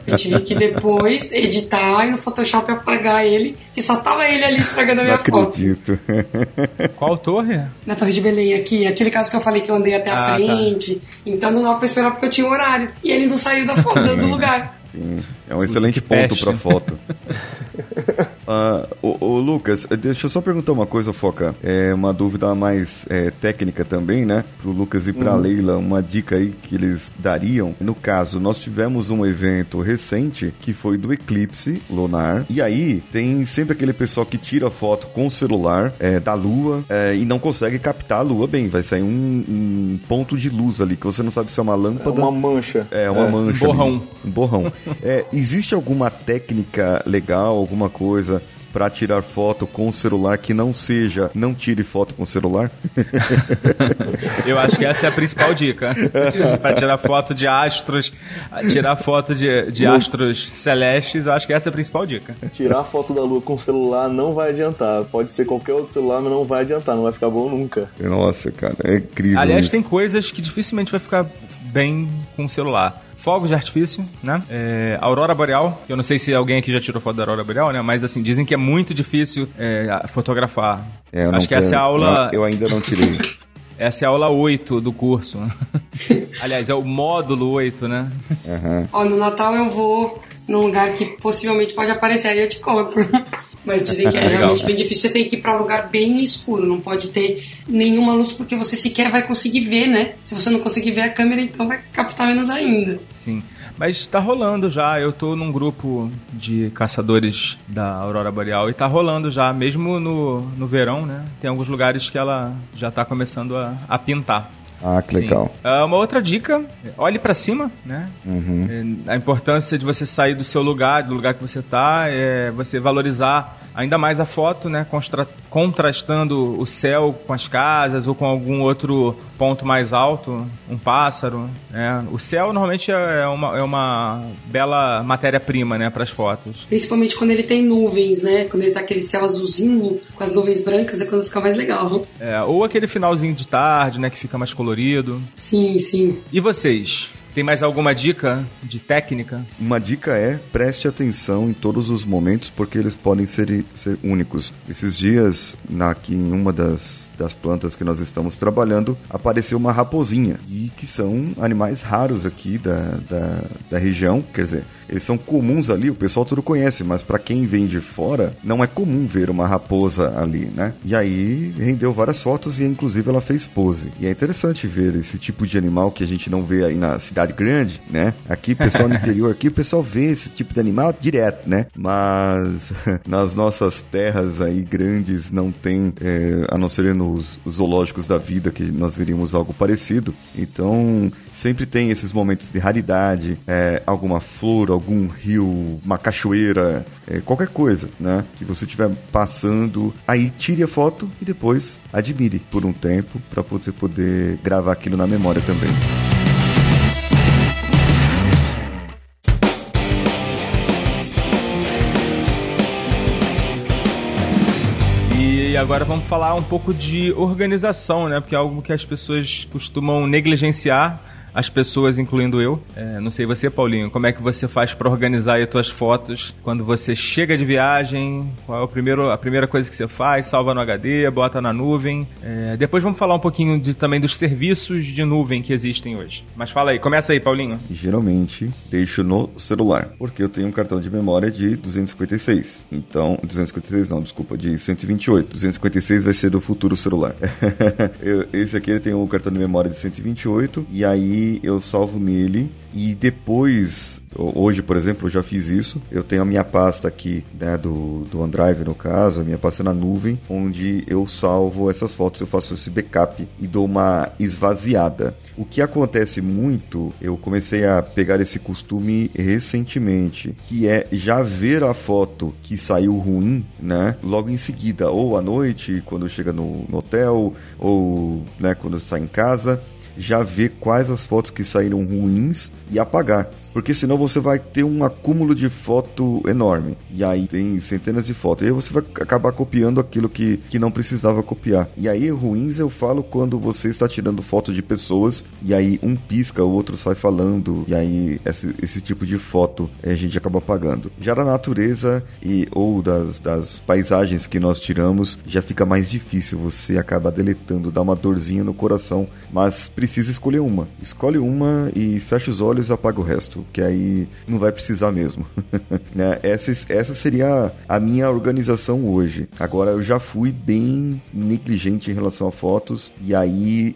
Speaker 6: Eu tive que depois editar e no Photoshop apagar ele, que só tava ele ali estragando a
Speaker 5: Não
Speaker 6: minha foto.
Speaker 5: acredito.
Speaker 2: Qual torre?
Speaker 6: Na Torre de Belém aqui, aquele caso que eu falei que eu andei até a
Speaker 2: Ah, tá.
Speaker 6: frente, então não dava pra esperar porque eu tinha um horário. E ele não saiu da foto, do lugar.
Speaker 5: Sim, é um excelente ponto pra foto. Ah, ô, ô, Lucas, deixa eu só perguntar uma coisa, Foca. É uma dúvida mais é, técnica também, né? Pro Lucas e pra Leila, uma dica aí que eles dariam. No caso, nós tivemos um evento recente que foi do eclipse lunar. E aí tem sempre aquele pessoal que tira foto com o celular é, da lua é, e não consegue captar a lua bem. Vai sair um, um ponto de luz ali que você não sabe se é uma
Speaker 4: É
Speaker 5: lâmpada.
Speaker 4: uma mancha.
Speaker 5: É, uma mancha.
Speaker 2: Um borrão.
Speaker 5: Um borrão. É, existe alguma técnica legal, alguma coisa pra tirar foto com o celular que não seja não tire foto com o celular?
Speaker 2: Eu acho que essa é a principal dica. pra tirar foto de astros, tirar foto de, de astros celestes, eu acho que essa é a principal dica.
Speaker 4: Tirar foto da lua com o celular não vai adiantar. Pode ser qualquer outro celular, mas não vai adiantar. Não vai ficar bom nunca.
Speaker 5: Nossa, cara, é incrível.
Speaker 2: Aliás,
Speaker 5: isso.
Speaker 2: tem coisas que dificilmente vai ficar bem com o celular. Fogos de artifício, né? É, aurora boreal. Eu não sei se alguém aqui já tirou foto da aurora boreal, né? Mas assim, dizem que é muito difícil é, fotografar.
Speaker 5: É, eu não
Speaker 2: Acho que essa é a
Speaker 5: quero-
Speaker 2: aula.
Speaker 5: não, eu ainda não tirei.
Speaker 2: Essa é a aula 8 do curso. Aliás, é o módulo 8, né?
Speaker 5: Aham.
Speaker 6: Ó, no Natal eu vou num lugar que possivelmente pode aparecer, aí eu te conto. Mas dizem que é realmente bem difícil. Você tem que ir pra lugar bem escuro, não pode ter nenhuma luz, porque você sequer vai conseguir ver, né? Se você não conseguir ver a câmera, então vai captar menos ainda.
Speaker 2: Sim. Mas tá rolando já. Eu tô num grupo de caçadores da Aurora Boreal e tá rolando já, mesmo no, no verão, né? Tem alguns lugares que ela já tá começando a, a pintar.
Speaker 5: Ah, que
Speaker 2: Sim.
Speaker 5: legal.
Speaker 2: Ah, uma outra dica, olhe pra cima, né?
Speaker 5: Uhum.
Speaker 2: É, A importância de você sair do seu lugar, do lugar que você tá, é você valorizar ainda mais a foto, né? Constra- contrastando o céu com as casas ou com algum outro ponto mais alto, um pássaro. Né? O céu normalmente é uma, é uma bela matéria-prima, né? Para as fotos.
Speaker 6: Principalmente quando ele tem nuvens, né? Quando ele tá aquele céu azulzinho com as nuvens brancas, é quando fica mais legal.
Speaker 2: É, ou aquele finalzinho de tarde, né? Que fica mais colorido.
Speaker 6: Sim, sim.
Speaker 2: E vocês? Tem mais alguma dica de técnica?
Speaker 5: Uma dica é preste atenção em todos os momentos porque eles podem ser, ser únicos. Esses dias, na, aqui em uma das, das plantas que nós estamos trabalhando, apareceu uma raposinha. E que são animais raros aqui da, da, da região. Quer dizer, eles são comuns ali, o pessoal tudo conhece, mas para quem vem de fora, não é comum ver uma raposa ali, né? E aí rendeu várias fotos e inclusive ela fez pose. E é interessante ver esse tipo de animal que a gente não vê aí na cidade grande, né? Aqui, pessoal no interior, aqui o pessoal vê esse tipo de animal direto, né? Mas nas nossas terras aí grandes não tem, é, a não ser nos zoológicos da vida que nós veríamos algo parecido. Então sempre tem esses momentos de raridade, é, alguma flor, algum rio, uma cachoeira, é, qualquer coisa, né? Que você estiver passando, aí tire a foto e depois admire por um tempo para você poder gravar aquilo na memória também.
Speaker 2: E agora vamos falar um pouco de organização, né? Porque é algo que as pessoas costumam negligenciar as pessoas, incluindo eu. É, não sei você, Paulinho, como é que você faz para organizar as tuas fotos quando você chega de viagem? Qual é o primeiro, a primeira coisa que você faz? Salva no HD, bota na nuvem. É, depois vamos falar um pouquinho de, também dos serviços de nuvem que existem hoje. Mas fala aí, começa aí, Paulinho.
Speaker 5: Geralmente deixo no celular, porque eu tenho um cartão de memória de 256. Então, 256 não, desculpa, de 128. 256 vai ser do futuro celular. Esse aqui ele tem um cartão de memória de 128 e aí eu salvo nele e depois Hoje, por exemplo, eu já fiz isso. Eu tenho a minha pasta aqui, né, do, do OneDrive, no caso, a minha pasta na nuvem, onde eu salvo essas fotos, eu faço esse backup e dou uma esvaziada. O que acontece muito, eu comecei a pegar esse costume recentemente, que é já ver a foto que saiu ruim, né, logo em seguida, ou à noite, quando chega no, no hotel, ou né, quando sai em casa já ver quais as fotos que saíram ruins e apagar porque senão você vai ter um acúmulo de foto enorme. E aí tem centenas de fotos. E aí você vai acabar copiando aquilo que, que não precisava copiar. E aí, ruins eu falo quando você está tirando foto de pessoas e aí um pisca, o outro sai falando. E aí esse, esse tipo de foto a gente acaba apagando. Já da natureza e ou das, das paisagens que nós tiramos, já fica mais difícil. Você acaba deletando, dá uma dorzinha no coração. Mas precisa escolher uma. Escolhe uma e fecha os olhos e apaga o resto que aí não vai precisar mesmo. né? essa, essa seria a minha organização hoje. Agora eu já fui bem negligente em relação a fotos, e aí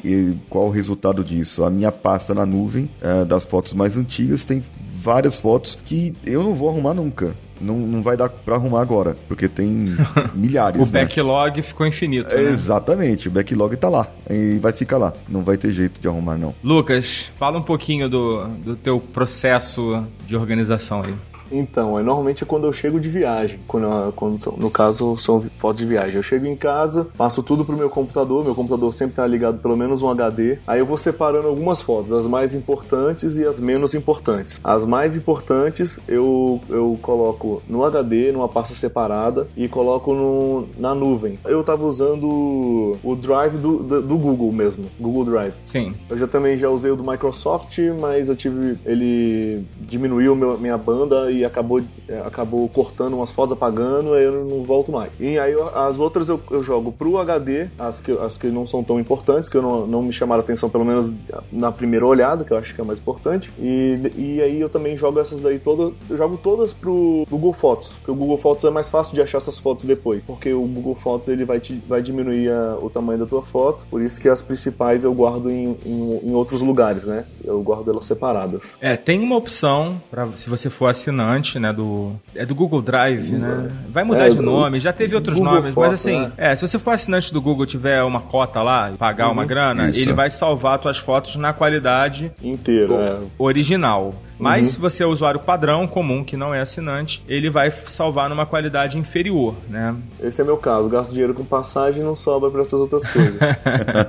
Speaker 5: qual o resultado disso? A minha pasta na nuvem uh, das fotos mais antigas tem várias fotos que eu não vou arrumar nunca não, não vai dar para arrumar agora, porque tem milhares.
Speaker 2: o né? backlog ficou infinito. né?
Speaker 5: Exatamente, o backlog tá lá e vai ficar lá. Não vai ter jeito de arrumar, não.
Speaker 2: Lucas, fala um pouquinho do, do teu processo de organização aí.
Speaker 4: Então, é normalmente é quando eu chego de viagem, quando, quando no caso são fotos de viagem. Eu chego em casa, passo tudo pro meu computador, meu computador sempre tá ligado pelo menos um HD. Aí eu vou separando algumas fotos, as mais importantes e as menos importantes. As mais importantes eu, eu coloco no HD, numa pasta separada e coloco no, na nuvem. Eu tava usando o Drive do, do, do Google mesmo, Google Drive.
Speaker 2: Sim.
Speaker 4: Eu já também já usei o do Microsoft, mas eu tive ele diminuiu meu, minha banda e acabou, é, acabou cortando umas fotos, apagando, aí eu não volto mais. E aí as outras eu, eu jogo pro HD, as que, as que não são tão importantes, que eu não, não me chamaram atenção, pelo menos na primeira olhada, que eu acho que é mais importante. E, e aí eu também jogo essas daí todas, eu jogo todas pro Google Fotos, porque o Google Fotos é mais fácil de achar essas fotos depois, porque o Google Fotos ele vai, te, vai diminuir a, o tamanho da tua foto, por isso que as principais eu guardo em, em, em outros lugares, né? Eu guardo elas separadas.
Speaker 2: É, tem uma opção para se você for assinante assinante, né? Do, é do Google Drive, né? Vai mudar é, de nome, já teve outros Google nomes, Foto, mas assim, né? é, se você for assinante do Google tiver uma cota lá, pagar uhum, uma grana, isso. ele vai salvar suas fotos na qualidade
Speaker 4: inteira, é.
Speaker 2: original. Mas uhum. se você é usuário padrão, comum, que não é assinante, ele vai salvar numa qualidade inferior, né?
Speaker 4: Esse é meu caso. Gasto dinheiro com passagem e não sobra para essas outras coisas.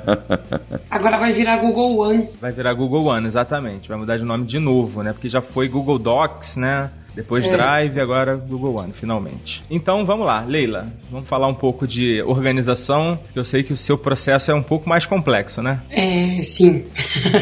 Speaker 6: Agora vai virar Google One.
Speaker 2: Vai virar Google One, exatamente. Vai mudar de nome de novo, né? Porque já foi Google Docs, né? Depois é. Drive, agora Google One, finalmente. Então vamos lá, Leila, vamos falar um pouco de organização. Eu sei que o seu processo é um pouco mais complexo, né?
Speaker 6: É, sim.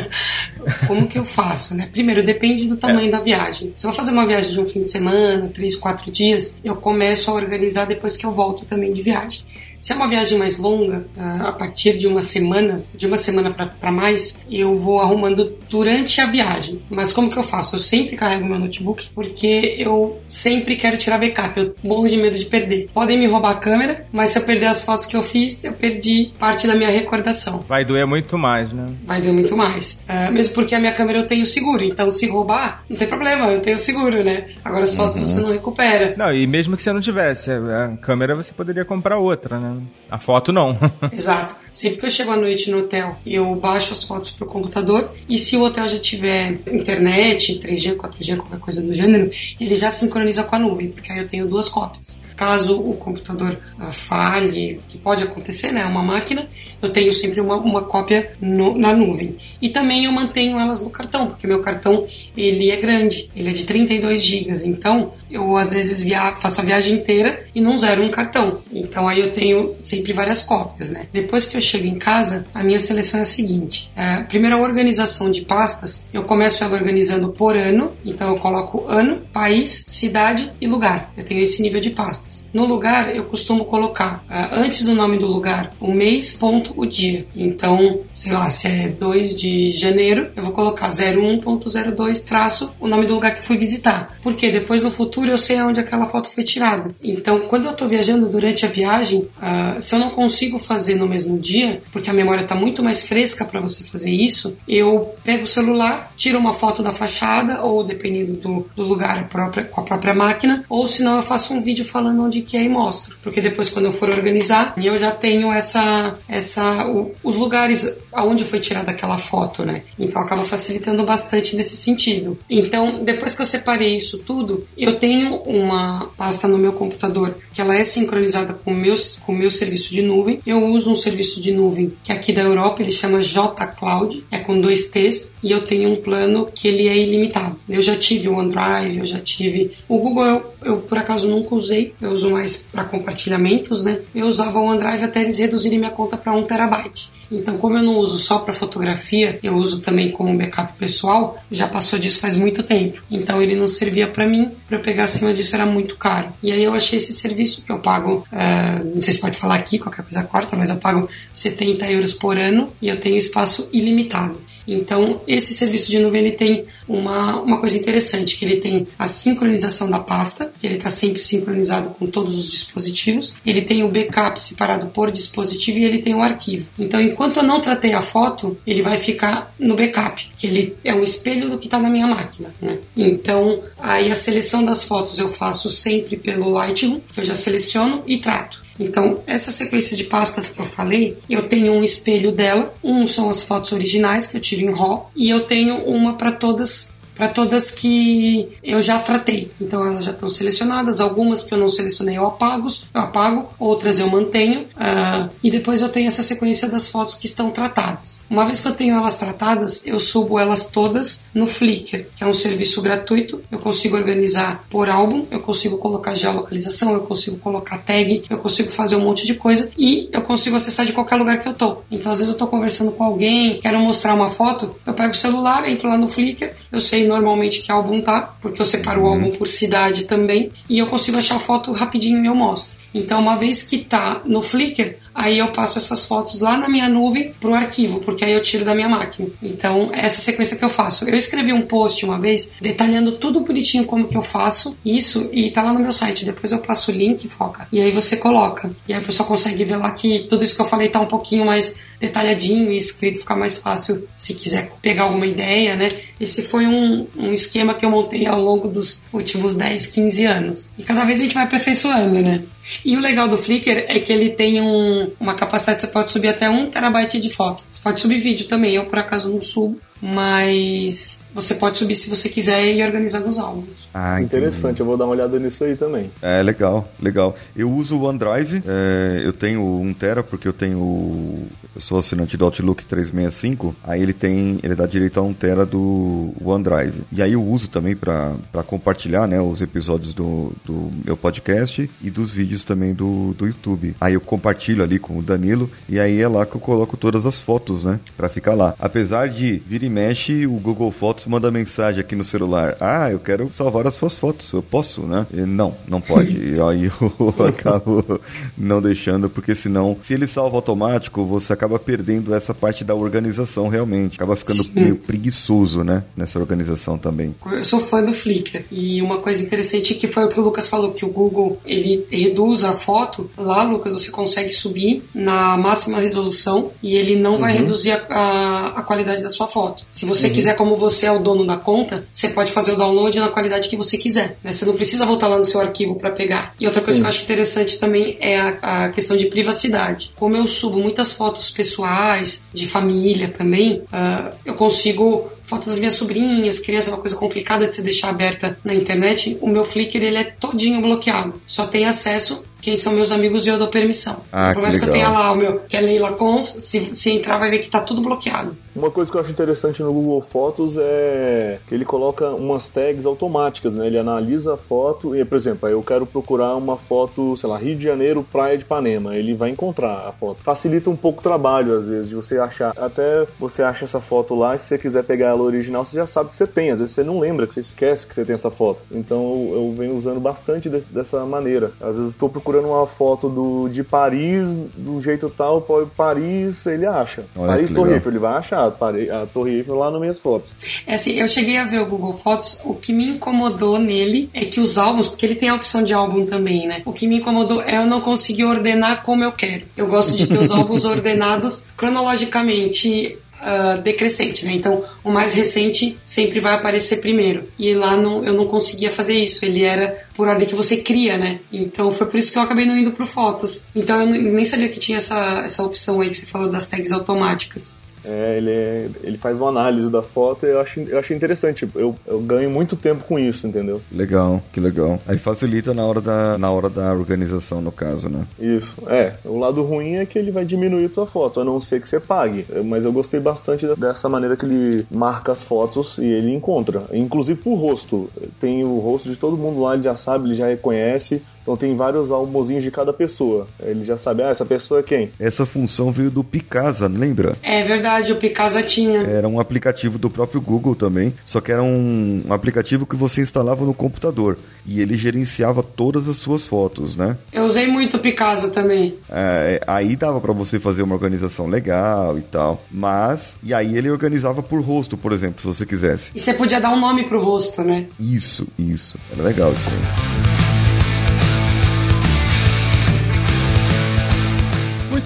Speaker 6: Como que eu faço, né? Primeiro, depende do tamanho é. da viagem. Se eu vou fazer uma viagem de um fim de semana, três, quatro dias, eu começo a organizar depois que eu volto também de viagem. Se é uma viagem mais longa, ah, a partir de uma semana, de uma semana para mais, eu vou arrumando durante a viagem. Mas como que eu faço? Eu sempre carrego meu notebook porque eu sempre quero tirar backup. Eu morro de medo de perder. Podem me roubar a câmera, mas se eu perder as fotos que eu fiz, eu perdi parte da minha recordação.
Speaker 2: Vai doer muito mais, né?
Speaker 6: Vai doer muito mais. Uh, mesmo porque a minha câmera eu tenho seguro. Então, se roubar, não tem problema, eu tenho seguro, né? Agora as fotos uhum. você não recupera.
Speaker 2: Não, e mesmo que você não tivesse a câmera, você poderia comprar outra, né? A foto não.
Speaker 6: Exato. Sempre que eu chego à noite no hotel, eu baixo as fotos pro computador e se o hotel já tiver internet, 3G, 4G, qualquer coisa do gênero, ele já sincroniza com a nuvem, porque aí eu tenho duas cópias. Caso o computador uh, falhe, que pode acontecer, né? Uma máquina, eu tenho sempre uma, uma cópia no, na nuvem. E também eu mantenho tenho elas no cartão, porque meu cartão ele é grande, ele é de 32 GB. Então, eu às vezes via faço a viagem inteira e não zero um cartão. Então aí eu tenho sempre várias cópias, né? Depois que eu chego em casa, a minha seleção é a seguinte: é, primeiro a organização de pastas, eu começo ela organizando por ano, então eu coloco ano, país, cidade e lugar. Eu tenho esse nível de pastas. No lugar, eu costumo colocar é, antes do nome do lugar o mês, ponto, o dia. Então, sei lá, se é 2 de janeiro, eu vou colocar 01.02 traço o nome do lugar que fui visitar. Porque depois no futuro eu sei onde aquela foto foi tirada. Então, quando eu estou viajando durante a viagem, uh, se eu não consigo fazer no mesmo dia, porque a memória está muito mais fresca para você fazer isso, eu pego o celular, tiro uma foto da fachada, ou dependendo do, do lugar, a própria, com a própria máquina, ou senão eu faço um vídeo falando onde que é e mostro. Porque depois, quando eu for organizar, eu já tenho essa, essa, o, os lugares aonde foi tirada aquela foto, né? Então acaba facilitando bastante nesse sentido. Então, depois que eu separei isso tudo, eu tenho uma pasta no meu computador que ela é sincronizada com meus, o meu serviço de nuvem. Eu uso um serviço de nuvem que aqui da Europa ele chama JCloud, é com dois T's, e eu tenho um plano que ele é ilimitado. Eu já tive o OneDrive, eu já tive. O Google eu, eu por acaso nunca usei, eu uso mais para compartilhamentos, né? Eu usava o OneDrive até eles reduzirem minha conta para 1 terabyte. Então, como eu não uso só para fotografia, eu uso também como backup pessoal, já passou disso faz muito tempo. Então, ele não servia para mim, para pegar acima disso era muito caro. E aí eu achei esse serviço que eu pago, uh, não sei se pode falar aqui, qualquer coisa corta, mas eu pago 70 euros por ano e eu tenho espaço ilimitado. Então, esse serviço de nuvem ele tem uma, uma coisa interessante, que ele tem a sincronização da pasta, que ele está sempre sincronizado com todos os dispositivos, ele tem o backup separado por dispositivo e ele tem o arquivo. Então, enquanto eu não tratei a foto, ele vai ficar no backup, que ele é um espelho do que está na minha máquina. Né? Então, aí a seleção das fotos eu faço sempre pelo Lightroom, eu já seleciono e trato. Então, essa sequência de pastas que eu falei, eu tenho um espelho dela, um são as fotos originais que eu tiro em RAW, e eu tenho uma para todas para todas que eu já tratei. Então elas já estão selecionadas, algumas que eu não selecionei eu apago, eu apago, outras eu mantenho uh, e depois eu tenho essa sequência das fotos que estão tratadas. Uma vez que eu tenho elas tratadas, eu subo elas todas no Flickr, que é um serviço gratuito. Eu consigo organizar por álbum, eu consigo colocar geolocalização, eu consigo colocar tag, eu consigo fazer um monte de coisa e eu consigo acessar de qualquer lugar que eu tô. Então às vezes eu tô conversando com alguém, quero mostrar uma foto, eu pego o celular, entro lá no Flickr, eu sei normalmente que álbum tá, porque eu separo o álbum por cidade também, e eu consigo achar a foto rapidinho e eu mostro. Então, uma vez que tá no Flickr, aí eu passo essas fotos lá na minha nuvem pro arquivo, porque aí eu tiro da minha máquina. Então, essa sequência que eu faço. Eu escrevi um post uma vez detalhando tudo bonitinho como que eu faço isso e tá lá no meu site. Depois eu passo o link, foca, e aí você coloca. E aí a pessoa consegue ver lá que tudo isso que eu falei tá um pouquinho mais detalhadinho e escrito, fica mais fácil se quiser pegar alguma ideia, né? Esse foi um, um esquema que eu montei ao longo dos últimos 10, 15 anos. E cada vez a gente vai aperfeiçoando, né? E o legal do Flickr é que ele tem um, uma capacidade, você pode subir até um terabyte de foto. Você pode subir vídeo também, eu por acaso não subo mas você pode subir se você quiser e organizar nos álbuns.
Speaker 4: Ah, Interessante, eu vou dar uma olhada nisso aí também.
Speaker 5: É, legal, legal. Eu uso o OneDrive, é, eu tenho um tera porque eu tenho, eu sou assinante do Outlook 365, aí ele tem, ele dá direito a um tera do OneDrive. E aí eu uso também para compartilhar, né, os episódios do, do meu podcast e dos vídeos também do, do YouTube. Aí eu compartilho ali com o Danilo e aí é lá que eu coloco todas as fotos, né, para ficar lá. Apesar de vir e mexe, o Google Fotos manda mensagem aqui no celular. Ah, eu quero salvar as suas fotos. Eu posso, né? E não, não pode. e aí eu acabo não deixando, porque senão, se ele salva automático, você acaba perdendo essa parte da organização realmente. Acaba ficando Sim. meio preguiçoso, né? Nessa organização também.
Speaker 6: Eu sou fã do Flickr. E uma coisa interessante que foi o que o Lucas falou, que o Google, ele reduz a foto. Lá, Lucas, você consegue subir na máxima resolução e ele não uhum. vai reduzir a, a, a qualidade da sua foto. Se você uhum. quiser, como você é o dono da conta, você pode fazer o download na qualidade que você quiser. Né? Você não precisa voltar lá no seu arquivo para pegar. E outra coisa que eu acho interessante também é a, a, questão de privacidade. Como eu subo muitas fotos pessoais, de família também, uh, eu consigo fotos das minhas sobrinhas, criança é uma coisa complicada de se deixar aberta na internet. O meu Flickr ele é todinho bloqueado. Só tem acesso quem são meus amigos e eu dou permissão.
Speaker 5: Ah,
Speaker 6: Por mais
Speaker 5: que
Speaker 6: que, eu tenha lá o meu, que é Leila Cons, se, se entrar vai ver que tá tudo bloqueado.
Speaker 4: Uma coisa que eu acho interessante no Google Fotos é que ele coloca umas tags automáticas, né? Ele analisa a foto e, por exemplo, aí eu quero procurar uma foto, sei lá, Rio de Janeiro, Praia de Ipanema. Ele vai encontrar a foto. Facilita um pouco o trabalho, às vezes, de você achar. Até você acha essa foto lá, se você quiser pegar ela original, você já sabe que você tem. Às vezes você não lembra, que você esquece que você tem essa foto. Então eu, eu venho usando bastante desse- dessa maneira. Às vezes estou procurando uma foto do, de Paris, do jeito tal, Paris, ele acha.
Speaker 5: Olha
Speaker 4: Paris Torre. Eiffel, ele vai achar a Torre Eiffel lá nas minhas fotos.
Speaker 6: É assim, eu cheguei a ver o Google Fotos, o que me incomodou nele é que os álbuns, porque ele tem a opção de álbum também, né? O que me incomodou é eu não conseguir ordenar como eu quero. Eu gosto de ter os álbuns ordenados cronologicamente ah, decrescente, né? Então, o mais recente sempre vai aparecer primeiro. E lá não, eu não conseguia fazer isso. Ele era por ordem que você cria, né? Então, foi por isso que eu acabei não indo pro Fotos. Então, eu nem sabia que tinha essa, essa opção aí que você falou das tags automáticas.
Speaker 4: É, ele, é- ele faz uma análise da foto e eu acho, eu acho interessante. Eu, eu ganho muito tempo com isso, entendeu?
Speaker 5: Legal, que legal. Aí facilita na hora da, na hora da organização, no caso, né?
Speaker 4: Isso. É, o lado ruim é que ele vai diminuir a tua foto, a não ser que você pague. Mas eu gostei bastante dessa maneira que ele marca as fotos e ele encontra. Inclusive por rosto. Tem o rosto de todo mundo lá, ele já sabe, ele já reconhece. Então tem vários almozinhos de cada pessoa. Ele já sabe, ah, essa pessoa é quem?
Speaker 5: Essa função veio do Picasa, lembra?
Speaker 6: É verdade, o Picasa tinha.
Speaker 5: Era um aplicativo do próprio Google também, só que era um, aplicativo que você instalava no computador e ele gerenciava todas as suas fotos, né?
Speaker 6: Eu usei muito o Picasa também.
Speaker 5: É, aí dava pra você fazer uma organização legal e tal, mas e aí ele organizava por rosto, por exemplo, se você quisesse.
Speaker 6: E você podia dar um nome pro rosto, né?
Speaker 5: Isso, isso, era legal isso aí.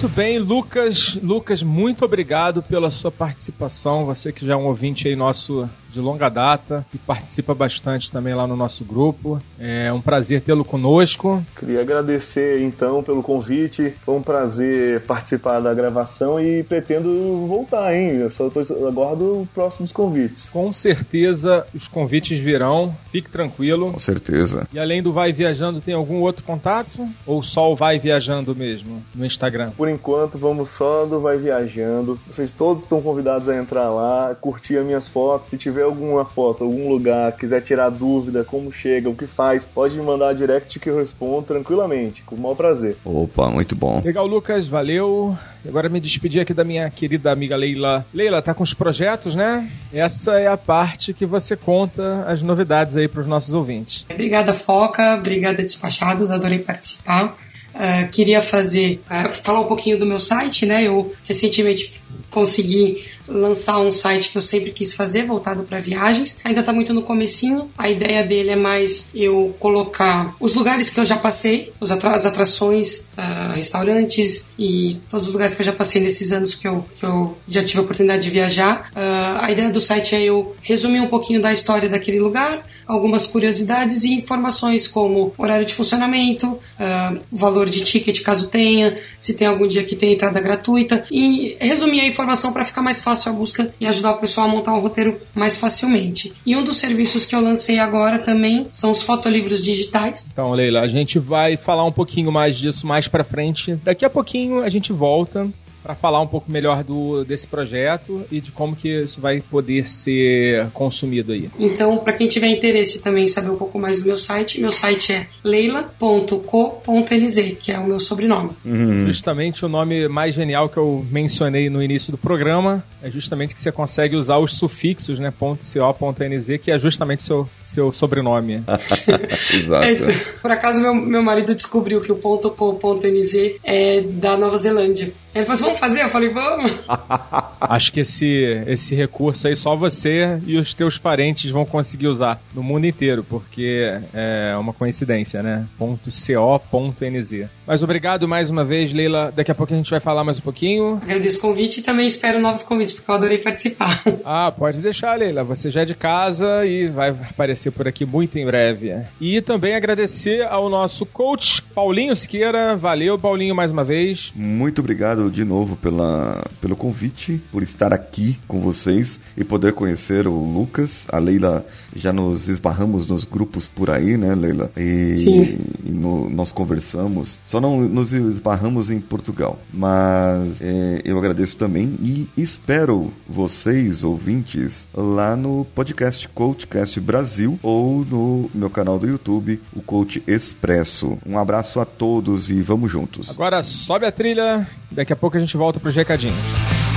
Speaker 2: Muito bem, Lucas. Lucas, muito obrigado pela sua participação. Você que já é um ouvinte aí nosso de longa data e participa bastante também lá no nosso grupo. É um prazer tê-lo conosco.
Speaker 4: Queria agradecer então pelo convite. Foi um prazer participar da gravação e pretendo voltar, hein? Eu só tô, eu aguardo próximos convites.
Speaker 2: Com certeza os convites virão. Fique tranquilo.
Speaker 5: Com certeza.
Speaker 2: E além do Vai Viajando, tem algum outro contato? Ou só o Vai Viajando mesmo no Instagram?
Speaker 4: Por enquanto, vamos só do Vai Viajando. Vocês todos estão convidados a entrar lá, curtir as minhas fotos. Se tiver alguma foto, algum lugar, quiser tirar dúvida, como chega, o que faz, pode me mandar direct que eu respondo tranquilamente, com o maior prazer.
Speaker 5: Opa, muito bom.
Speaker 2: Legal, Lucas, valeu. Agora me despedir aqui da minha querida amiga Leila. Leila, tá com os projetos, né? Essa é a parte que você conta as novidades aí para os nossos ouvintes.
Speaker 6: Obrigada, Foca. Obrigada, Despachados. Adorei participar. Ah, queria fazer, ah, falar um pouquinho do meu site, né? Eu recentemente consegui lançar um site que eu sempre quis fazer, voltado para viagens. Ainda tá muito no comecinho. A ideia dele é mais eu colocar os lugares que eu já passei, os as atrações, ah, restaurantes e todos os lugares que eu já passei nesses anos que eu, que eu já tive a oportunidade de viajar. Ah, a ideia do site é eu resumir um pouquinho da história daquele lugar, algumas curiosidades e informações como horário de funcionamento, ah, valor de ticket caso tenha, se tem algum dia que tem entrada gratuita e resumir a informação para ficar mais fácil a busca e ajudar o pessoal a montar um roteiro mais facilmente. E um dos serviços que eu lancei agora também são os fotolivros digitais.
Speaker 2: Então, Leila, a gente vai falar um pouquinho mais disso mais para frente. Daqui a pouquinho a gente volta para falar um pouco melhor do, desse projeto e de como que isso vai poder ser consumido aí.
Speaker 6: Então, para quem tiver interesse também em saber um pouco mais do meu site, meu site é leila.co.nz, que é o meu sobrenome.
Speaker 2: Justamente o nome mais genial que eu mencionei no início do programa é justamente que você consegue usar os sufixos, né, .co.nz, que é justamente seu seu sobrenome.
Speaker 6: É,
Speaker 5: Exato.
Speaker 6: por acaso, meu, meu marido descobriu que o .co.nz é da Nova Zelândia. Ele falou assim, vamos fazer? Eu falei, vamos.
Speaker 2: Acho que esse, esse recurso aí só você e os teus parentes vão conseguir usar no mundo inteiro, porque é uma coincidência, né? .co.nz. Mas obrigado mais uma vez, Leila. Daqui a pouco a gente vai falar mais um pouquinho.
Speaker 6: Agradeço o convite e também espero novos convites, porque eu adorei participar.
Speaker 2: Ah, pode deixar, Leila. Você já é de casa e vai aparecer por aqui muito em breve. E também agradecer ao nosso coach, Paulinho Siqueira. Valeu, Paulinho, mais uma vez.
Speaker 5: Muito obrigado de novo pela, pelo convite, por estar aqui com vocês e poder conhecer o Lucas. A Leila já nos esbarramos nos grupos por aí, né, Leila? E,
Speaker 6: Sim.
Speaker 5: e no- nós conversamos. Só não nos esbarramos em Portugal. Mas é, eu agradeço também e espero vocês, ouvintes, lá no podcast Coachcast Brasil ou no meu canal do YouTube, o Coach Expresso. Um abraço a todos e vamos juntos.
Speaker 2: Agora sobe a trilha. Daqui a pouco a gente volta pros recadinhos.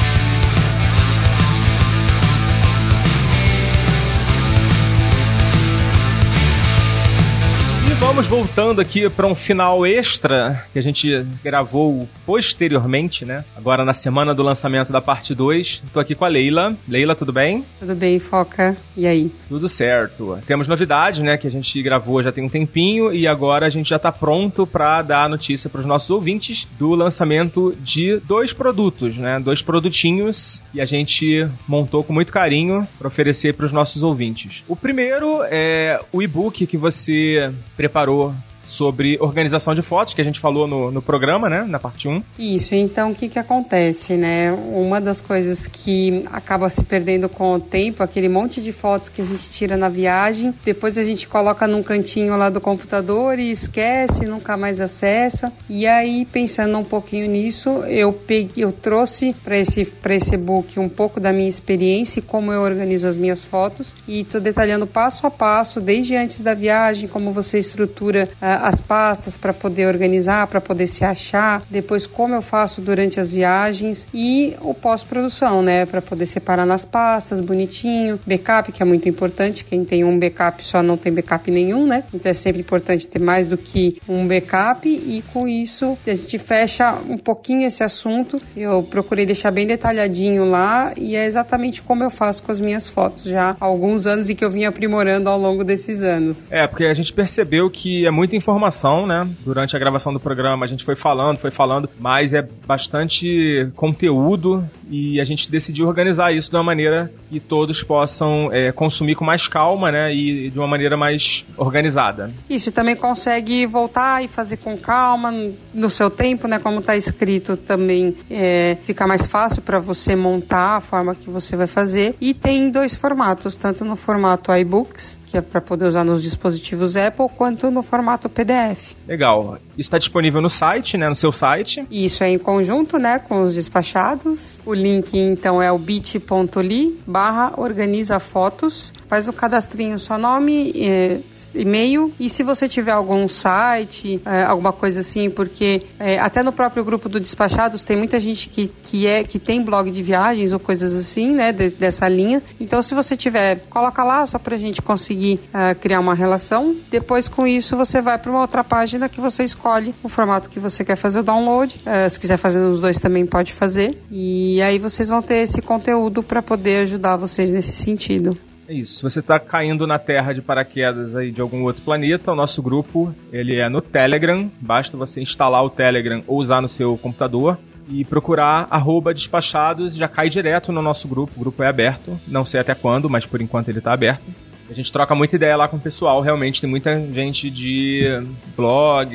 Speaker 2: Vamos voltando aqui para um final extra que a gente gravou posteriormente, né? Agora na semana do lançamento da parte 2. Tô aqui com a Leila. Leila, tudo bem?
Speaker 6: Tudo bem, Foca? E aí?
Speaker 2: Tudo certo. Temos novidade, né? Que a gente gravou já tem um tempinho e agora a gente já tá pronto para dar a notícia para os nossos ouvintes do lançamento de dois produtos, né? Dois produtinhos e a gente montou com muito carinho para oferecer para os nossos ouvintes. O primeiro é o e-book que você preparou parou sobre organização de fotos, que a gente falou no, no programa, né? Na parte 1.
Speaker 7: Isso, então o que que acontece, né? Uma das coisas que acaba se perdendo com o tempo, aquele monte de fotos que a gente tira na viagem, depois a gente coloca num cantinho lá do computador e esquece, nunca mais acessa. E aí, pensando um pouquinho nisso, eu peguei, eu trouxe para esse esse book um pouco da minha experiência e como eu organizo as minhas fotos e tô detalhando passo a passo, desde antes da viagem, como você estrutura ah, as pastas para poder organizar, para poder se achar, depois como eu faço durante as viagens e o pós-produção, né, para poder separar nas pastas, bonitinho, backup que é muito importante, quem tem um backup só não tem backup nenhum, né? Então é sempre importante ter mais do que um backup e com isso a gente fecha um pouquinho esse assunto. Eu procurei deixar bem detalhadinho lá e é exatamente como eu faço com as minhas fotos já há alguns anos e que eu vim aprimorando ao longo desses anos.
Speaker 2: É, porque a gente percebeu que é muita informação, né? Durante a gravação do programa a gente foi falando, foi falando, mas é bastante conteúdo e a gente decidiu organizar isso de uma maneira que todos possam é, consumir com mais calma, né? E de uma maneira mais organizada.
Speaker 7: Isso, e também consegue voltar e fazer com calma, no seu tempo, né? Como está escrito também, é, fica mais fácil para você montar a forma que você vai fazer. E tem dois formatos, tanto no formato iBooks, que é para poder usar nos dispositivos Apple, quanto no formato PDF.
Speaker 2: Legal. Isso está disponível no site, né? No seu site.
Speaker 7: Isso é em conjunto, né, com os despachados. O link, então, é o bit.ly barra organiza fotos. Faz o cadastrinho, seu nome, eh, e-mail. E se você tiver algum site, eh, alguma coisa assim, porque eh, até no próprio grupo do Despachados tem muita gente que, que, é, que tem blog de viagens ou coisas assim, né, de- dessa linha. Então, se você tiver, coloca lá só pra gente conseguir criar uma relação. Depois, com isso, você vai para uma outra página que você escolhe o formato que você quer fazer o download. Ah, se quiser fazer nos dois também pode fazer. E aí vocês vão ter esse conteúdo para poder ajudar vocês nesse sentido.
Speaker 2: É isso. Se você está caindo na Terra de paraquedas aí de algum outro planeta, o nosso grupo ele é no Telegram. Basta você instalar o Telegram ou usar no seu computador e procurar despachados, já cai direto no nosso grupo. O grupo é aberto. Não sei até quando, mas por enquanto ele está aberto. A gente troca muita ideia lá com o pessoal, realmente tem muita gente de blog,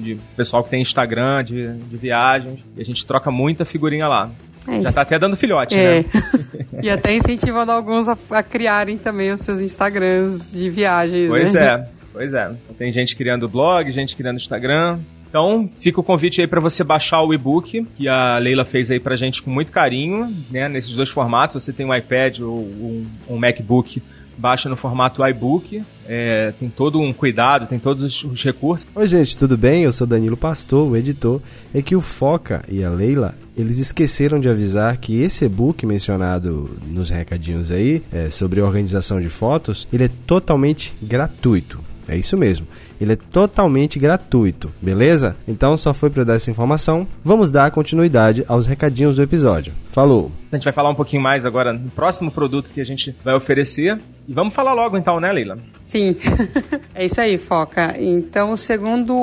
Speaker 2: de pessoal que tem Instagram, de, de viagens, e a gente troca muita figurinha lá.
Speaker 7: É
Speaker 2: Já tá até dando filhote,
Speaker 7: É.
Speaker 2: né?
Speaker 7: e até incentivando alguns a, a criarem também os seus Instagrams de viagens.
Speaker 2: Pois
Speaker 7: né?
Speaker 2: é, pois é. Tem gente criando blog, gente criando Instagram. Então, fica o convite aí para você baixar o e-book que a Leila fez aí pra gente com muito carinho, né? Nesses dois formatos, você tem um iPad ou um, um MacBook, baixa no formato iBook. É, tem todo um cuidado, tem todos os- os recursos.
Speaker 8: Oi, gente, tudo bem? Eu sou Danilo Pastor, o editor. É que o Foca e a Leila, eles esqueceram de avisar que esse e-book mencionado nos recadinhos aí, é, sobre organização de fotos, ele é totalmente gratuito. É isso mesmo. Ele é totalmente gratuito, beleza? Então só foi para dar essa informação. Vamos dar continuidade aos recadinhos do episódio. Falou!
Speaker 2: A gente vai falar um pouquinho mais agora no próximo produto que a gente vai oferecer. E vamos falar logo então, né, Leila?
Speaker 7: Sim, é isso aí, Foca. Então, o segundo,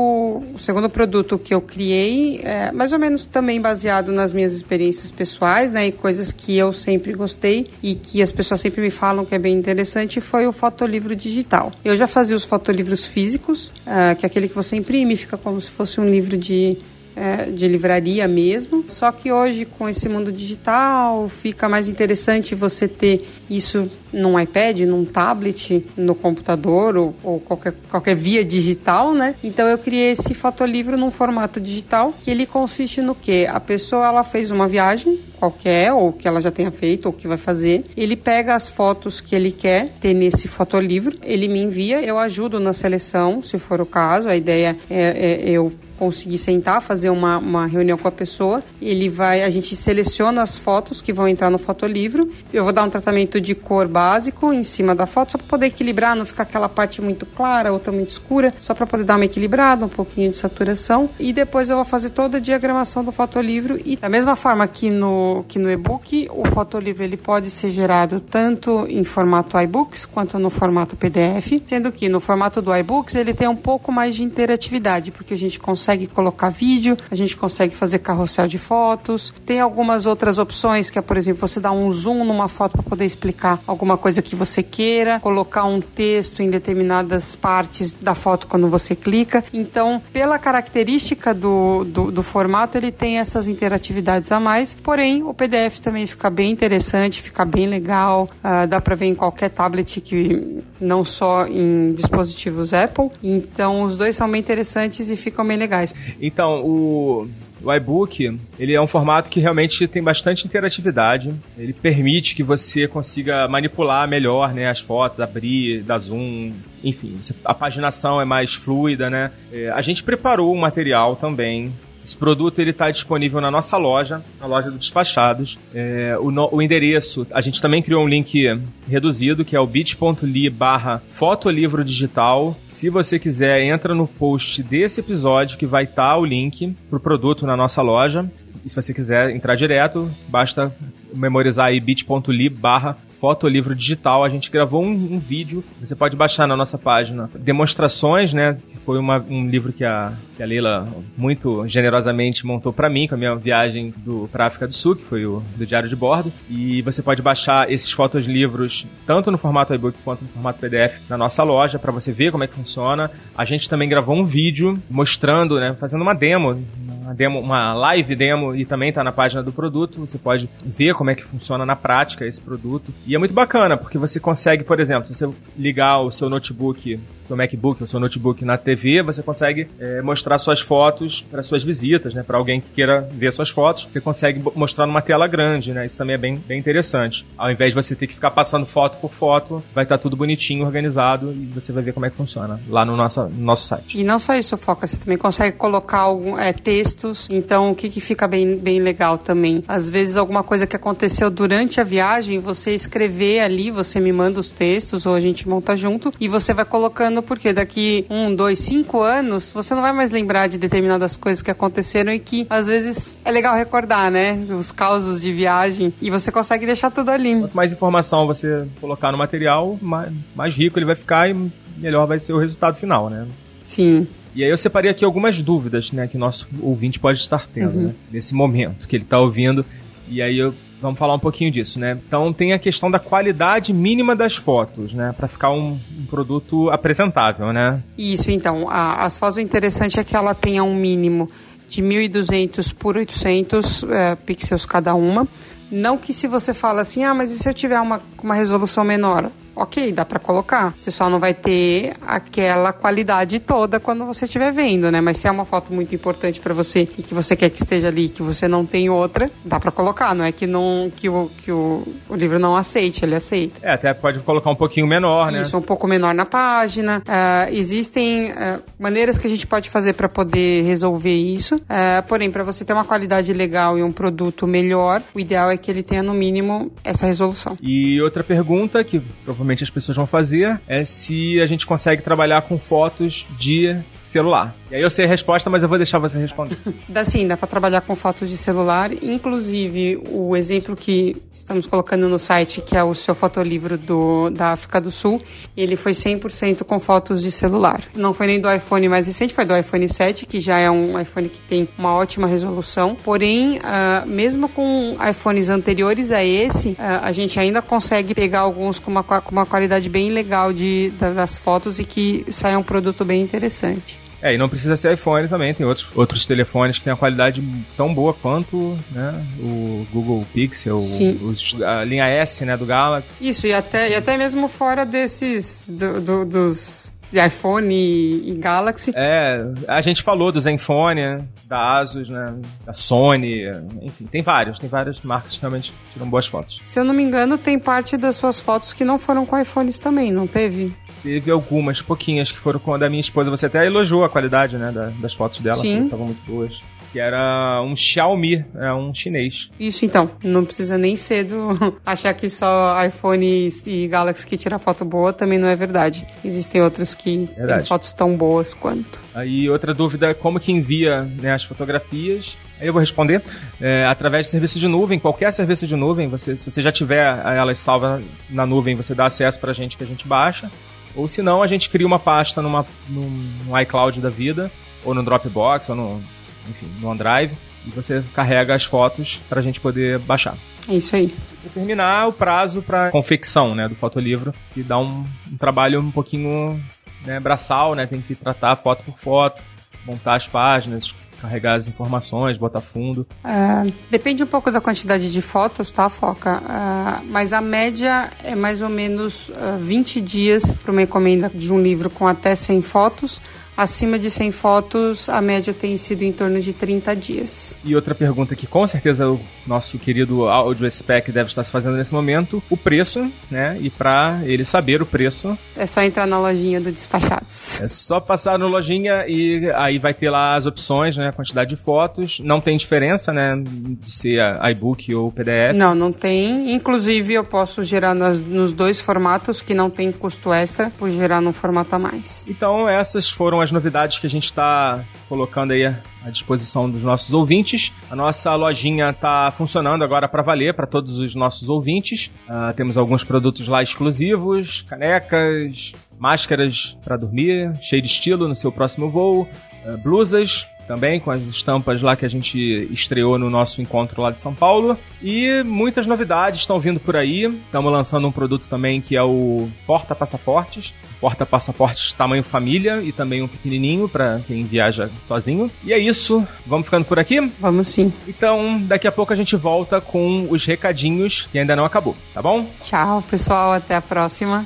Speaker 7: o segundo produto que eu criei, é mais ou menos também baseado nas minhas experiências pessoais, né, e coisas que eu sempre gostei e que as pessoas sempre me falam que é bem interessante, foi o fotolivro digital. Eu já fazia os fotolivros físicos, uh, que é aquele que você imprime, fica como se fosse um livro de é, de livraria mesmo. Só que hoje, com esse mundo digital, fica mais interessante você ter isso num iPad, num tablet, no computador ou, ou, qualquer, qualquer via digital, né? Então eu criei esse fotolivro num formato digital que ele consiste no que a pessoa ela fez uma viagem qualquer ou que ela já tenha feito ou que vai fazer, ele pega as fotos que ele quer ter nesse fotolivro, ele me envia, eu ajudo na seleção, se for o caso. A ideia é, é eu conseguir sentar, fazer uma, uma reunião com a pessoa. Ele vai, a gente seleciona as fotos que vão entrar no fotolivro. Eu vou dar um tratamento de cor básico em cima da foto, só para poder equilibrar, não ficar aquela parte muito clara, outra muito escura, só para poder dar uma equilibrada, um pouquinho de saturação. E depois eu vou fazer toda a diagramação do fotolivro. E da mesma forma que no, que no e-book, o fotolivro ele pode ser gerado tanto em formato iBooks quanto no formato PDF, sendo que no formato do iBooks ele tem um pouco mais de interatividade, porque a gente consegue colocar vídeo, a gente consegue fazer carrossel de fotos. Tem algumas outras opções, que é, por exemplo, você dar um zoom numa foto para poder explicar alguma coisa que você queira, colocar um texto em determinadas partes da foto quando você clica. Então, pela característica do, do, do formato, ele tem essas interatividades a mais. Porém, o PDF também fica bem interessante, fica bem legal. Uh, dá para ver em qualquer tablet que não só em dispositivos Apple. Então, os dois são bem interessantes e ficam bem legais.
Speaker 2: Então, o, o iBook, ele é um formato que realmente tem bastante interatividade. Ele permite que você consiga manipular melhor, né, as fotos, abrir, dar zoom, enfim, a paginação é mais fluida, né? É, a gente preparou um material também esse produto ele está disponível na nossa loja, na loja do Despachados. É, o, no, o, endereço, a gente também criou um link reduzido, que é o bit.ly barra fotolivro digital. Se você quiser, entra no post desse episódio que vai estar tá o link para o produto na nossa loja. E se você quiser entrar direto, basta memorizar aí bit.ly barra fotolivro digital. A gente gravou um, um, vídeo, você pode baixar na nossa página. Demonstrações, né? Que foi uma, um livro que a, que a Leila muito generosamente montou para mim, com a minha viagem do, pra África do Sul, que foi o do Diário de Bordo. E você pode baixar esses fotos-livros tanto no formato e-book quanto no formato PDF na nossa loja, para você ver como é que funciona. A gente também gravou um vídeo mostrando, né? Fazendo uma demo, uma demo, uma live demo e também tá na página do produto. Você pode ver como é que funciona na prática esse produto. E é muito bacana, porque você consegue, por exemplo, você ligar o seu notebook seu MacBook ou seu notebook na TV, você consegue é, mostrar suas fotos para suas visitas, né? Para alguém que queira ver suas fotos, você consegue mostrar numa tela grande, né? Isso também é bem, bem interessante. Ao invés de você ter que ficar passando foto por foto, vai estar tá tudo bonitinho, organizado e você vai ver como é que funciona lá no nosso, no nosso site.
Speaker 7: E não só isso, Foca, você também consegue colocar algum, é, textos. Então, o que, que fica bem, bem legal também? Às vezes, alguma coisa que aconteceu durante a viagem, você escrever ali, você me manda os textos ou a gente monta junto e você vai colocando porque daqui um, dois, cinco anos você não vai mais lembrar de determinadas coisas que aconteceram e que às vezes é legal recordar, né? Os causos de viagem e você consegue deixar tudo ali.
Speaker 2: Quanto mais informação você colocar no material, mais, mais rico ele vai ficar e melhor vai ser o resultado final, né?
Speaker 7: Sim.
Speaker 2: E aí eu separei aqui algumas dúvidas, né, que o nosso ouvinte pode estar tendo, uhum. né, nesse momento que ele está ouvindo. E aí eu Vamos falar um pouquinho disso, né? Então tem a questão da qualidade mínima das fotos, né? Para ficar um, um, produto apresentável, né?
Speaker 7: Isso, então. A, as fotos, o interessante é que ela tenha um mínimo de 1200 por 800 é, pixels cada uma. Não que se você fala assim, ah, mas e se eu tiver uma, uma resolução menor? Ok, dá para colocar. Você só não vai ter aquela qualidade toda quando você estiver vendo, né? Mas se é uma foto muito importante para você e que você quer que esteja ali, que você não tem outra, dá para colocar. Não é que não que o que o, o livro não aceite, ele aceita.
Speaker 2: É, até pode colocar um pouquinho menor, né?
Speaker 7: Isso, um pouco menor na página. Uh, existem uh, maneiras que a gente pode fazer para poder resolver isso. Uh, porém, para você ter uma qualidade legal e um produto melhor, o ideal é que ele tenha no mínimo essa resolução.
Speaker 2: E outra pergunta que provavelmente as pessoas vão fazer é se a gente consegue trabalhar com fotos de celular. E aí eu sei a resposta, mas eu vou deixar você responder.
Speaker 7: Dá sim, dá para trabalhar com fotos de celular. Inclusive, o exemplo que estamos colocando no site, que é o seu fotolivro do, da África do Sul, ele foi 100% com fotos de celular. Não foi nem do iPhone mais recente, foi do iPhone 7, que já é um iPhone que tem uma ótima resolução. Porém, uh, mesmo com iPhones anteriores a esse, uh, a gente ainda consegue pegar alguns com uma, com uma qualidade bem legal de, das fotos e que sai um produto bem interessante.
Speaker 2: É, e não precisa ser iPhone também, tem outros, outros telefones que têm a qualidade tão boa quanto né, o Google Pixel, os, a linha S né, do Galaxy.
Speaker 7: Isso, e até, e até mesmo fora desses, do, do, dos de iPhone e, Galaxy.
Speaker 2: É, a gente falou do Zenfone, né, da Asus, né, da Sony, enfim, tem vários, tem várias marcas que realmente tiram boas fotos.
Speaker 7: Se eu não me engano, tem parte das suas fotos que não foram com iPhones também, não teve?
Speaker 2: Teve algumas, pouquinhas, que foram com a da minha esposa. Você até elogiou a qualidade, né, da, das fotos dela.
Speaker 7: Sim.
Speaker 2: Estavam muito boas que era um Xiaomi, é um chinês.
Speaker 7: Isso então, não precisa nem ser do achar que só iPhone e Galaxy que tira foto boa também não é verdade. Existem outros que verdade. têm fotos tão boas quanto.
Speaker 2: Aí outra dúvida é como que envia né, as fotografias. Aí eu vou responder. É, através de serviço de nuvem, qualquer serviço de nuvem, você, se você já tiver elas salvas na nuvem, você dá acesso pra gente que a gente baixa. Ou se não, a gente cria uma pasta numa, num, num iCloud da vida, ou no Dropbox, ou no enfim, no OneDrive, e você carrega as fotos para a gente poder baixar.
Speaker 7: É isso aí.
Speaker 2: E terminar o prazo para confecção né, do fotolivro, que dá um, um trabalho um pouquinho né, braçal, né? Tem que tratar foto por foto, montar as páginas, carregar as informações, botar fundo?
Speaker 7: Uh, depende um pouco da quantidade de fotos, tá, Foca? Uh, mas a média é mais ou menos uh, 20 dias para uma encomenda de um livro com até 100 fotos. Acima de 100 fotos, a média tem sido em torno de 30 dias.
Speaker 2: E outra pergunta que com certeza o nosso querido Audio Spec deve estar se fazendo nesse momento, o preço, né? E para ele saber o preço...
Speaker 7: É só entrar na lojinha do Despachados.
Speaker 2: É só passar na lojinha e aí vai ter lá as opções, né? A quantidade de fotos. Não tem diferença, né? De ser iBook ou PDF.
Speaker 7: Não, não tem. Inclusive eu posso gerar nas, nos dois formatos que não tem custo extra por gerar num formato a mais.
Speaker 2: Então essas foram as as novidades que a gente está colocando aí à disposição dos nossos ouvintes. A nossa lojinha está funcionando agora para valer para todos os nossos ouvintes. Uh, temos alguns produtos lá exclusivos, canecas, máscaras para dormir, cheio de estilo no seu próximo voo, uh, blusas também, com as estampas lá que a gente estreou no nosso encontro lá de São Paulo. E muitas novidades estão vindo por aí. Estamos lançando um produto também que é o Porta Passaportes. Porta Passaportes tamanho família e também um pequenininho para quem viaja sozinho. E é isso. Vamos ficando por aqui?
Speaker 7: Vamos sim.
Speaker 2: Então, daqui a pouco a gente volta com os recadinhos que ainda não acabou, tá bom?
Speaker 7: Tchau, pessoal. Até a próxima.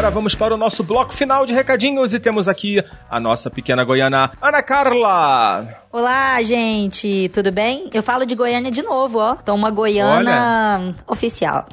Speaker 2: Agora vamos para o nosso bloco final de recadinhos e temos aqui a nossa pequena goiana, Ana Carla.
Speaker 9: Olá, gente, tudo bem? Eu falo de Goiânia de novo, ó. Então, uma goiana Olha. oficial.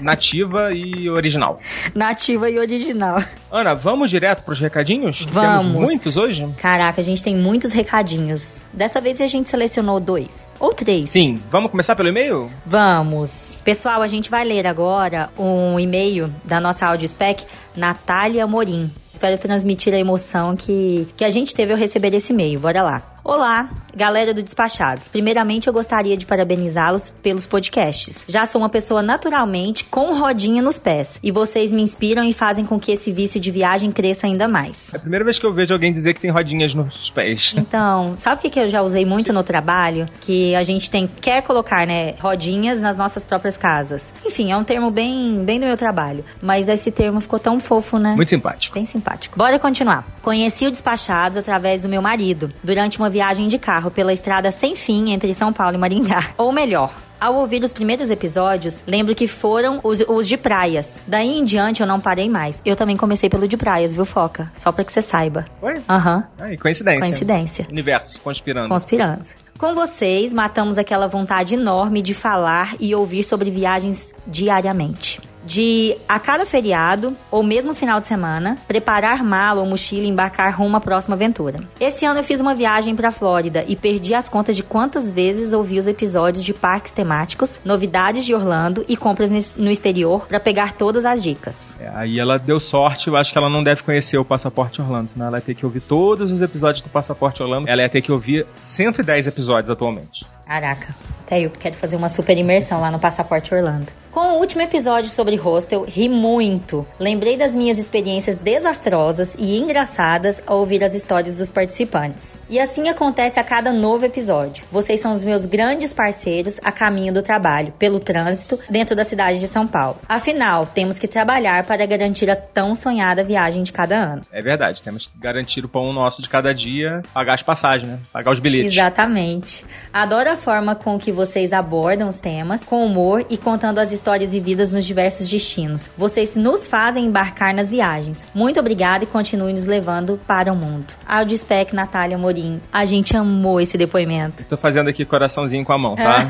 Speaker 2: Nativa e original.
Speaker 9: Nativa e original.
Speaker 2: Ana, vamos direto para os recadinhos?
Speaker 9: Vamos.
Speaker 2: Temos muitos hoje?
Speaker 9: Caraca, a gente tem muitos recadinhos. Dessa vez a gente selecionou dois. Ou três.
Speaker 2: Sim. Vamos começar pelo e-mail?
Speaker 9: Vamos. Pessoal, a gente vai ler agora um e-mail da nossa audio spec, Natália Morim. Espero transmitir a emoção que, que a gente teve ao receber esse e-mail. Bora lá. Olá, galera do Despachados. Primeiramente, eu gostaria de parabenizá-los pelos podcasts. Já sou uma pessoa naturalmente com rodinha nos pés e vocês me inspiram e fazem com que esse vício de viagem cresça ainda mais.
Speaker 2: É a primeira vez que eu vejo alguém dizer que tem rodinhas nos pés.
Speaker 9: Então, sabe o que eu já usei muito no trabalho? Que a gente tem quer colocar, né, rodinhas nas nossas próprias casas. Enfim, é um termo bem, bem do meu trabalho, mas esse termo ficou tão fofo, né?
Speaker 2: Muito simpático.
Speaker 9: Bem simpático. Bora continuar. Conheci o Despachados através do meu marido durante uma viagem de carro pela estrada sem fim entre São Paulo e Maringá. Ou melhor, ao ouvir os primeiros episódios, lembro que foram os, os, de praias. Daí em diante eu não parei mais. Eu também comecei pelo de praias, viu, Foca? Só pra que você saiba.
Speaker 2: Foi?
Speaker 9: Aham.
Speaker 2: Uhum. Aí, coincidência.
Speaker 9: Coincidência.
Speaker 2: Universo, conspirando.
Speaker 9: Conspirando. Com vocês, matamos aquela vontade enorme de falar e ouvir sobre viagens diariamente. De, a cada feriado, ou mesmo final de semana, preparar mala ou mochila e embarcar rumo à próxima aventura. Esse ano eu fiz uma viagem para Flórida e perdi as contas de quantas vezes ouvi os episódios de parques temáticos, novidades de Orlando e compras no exterior para pegar todas as dicas.
Speaker 2: É, aí ela deu sorte, eu acho que ela não deve conhecer o Passaporte Orlando, senão ela ia ter que ouvir todos os episódios do Passaporte Orlando. Ela ia ter que ouvir 110 episódios atualmente.
Speaker 9: Caraca. Até eu quero fazer uma super imersão lá no Passaporte Orlando. Com o último episódio sobre hostel, ri muito. Lembrei das minhas experiências desastrosas e engraçadas ao ouvir as histórias dos participantes. E assim acontece a cada novo episódio. Vocês são os meus grandes parceiros a caminho do trabalho, pelo trânsito, dentro da cidade de São Paulo. Afinal, temos que trabalhar para garantir a tão sonhada viagem de cada ano.
Speaker 2: É verdade, temos que garantir o pão nosso de cada dia, pagar as passagens, né? Pagar os bilhetes.
Speaker 9: Exatamente. Adoro a forma com que vocês abordam os temas, com humor e contando as histórias vividas nos diversos destinos. Vocês nos fazem embarcar nas viagens. Muito obrigada e continue nos levando para o mundo. Audio Spec Natália Morim. A gente amou esse depoimento.
Speaker 2: Tô fazendo aqui coraçãozinho com a mão, tá?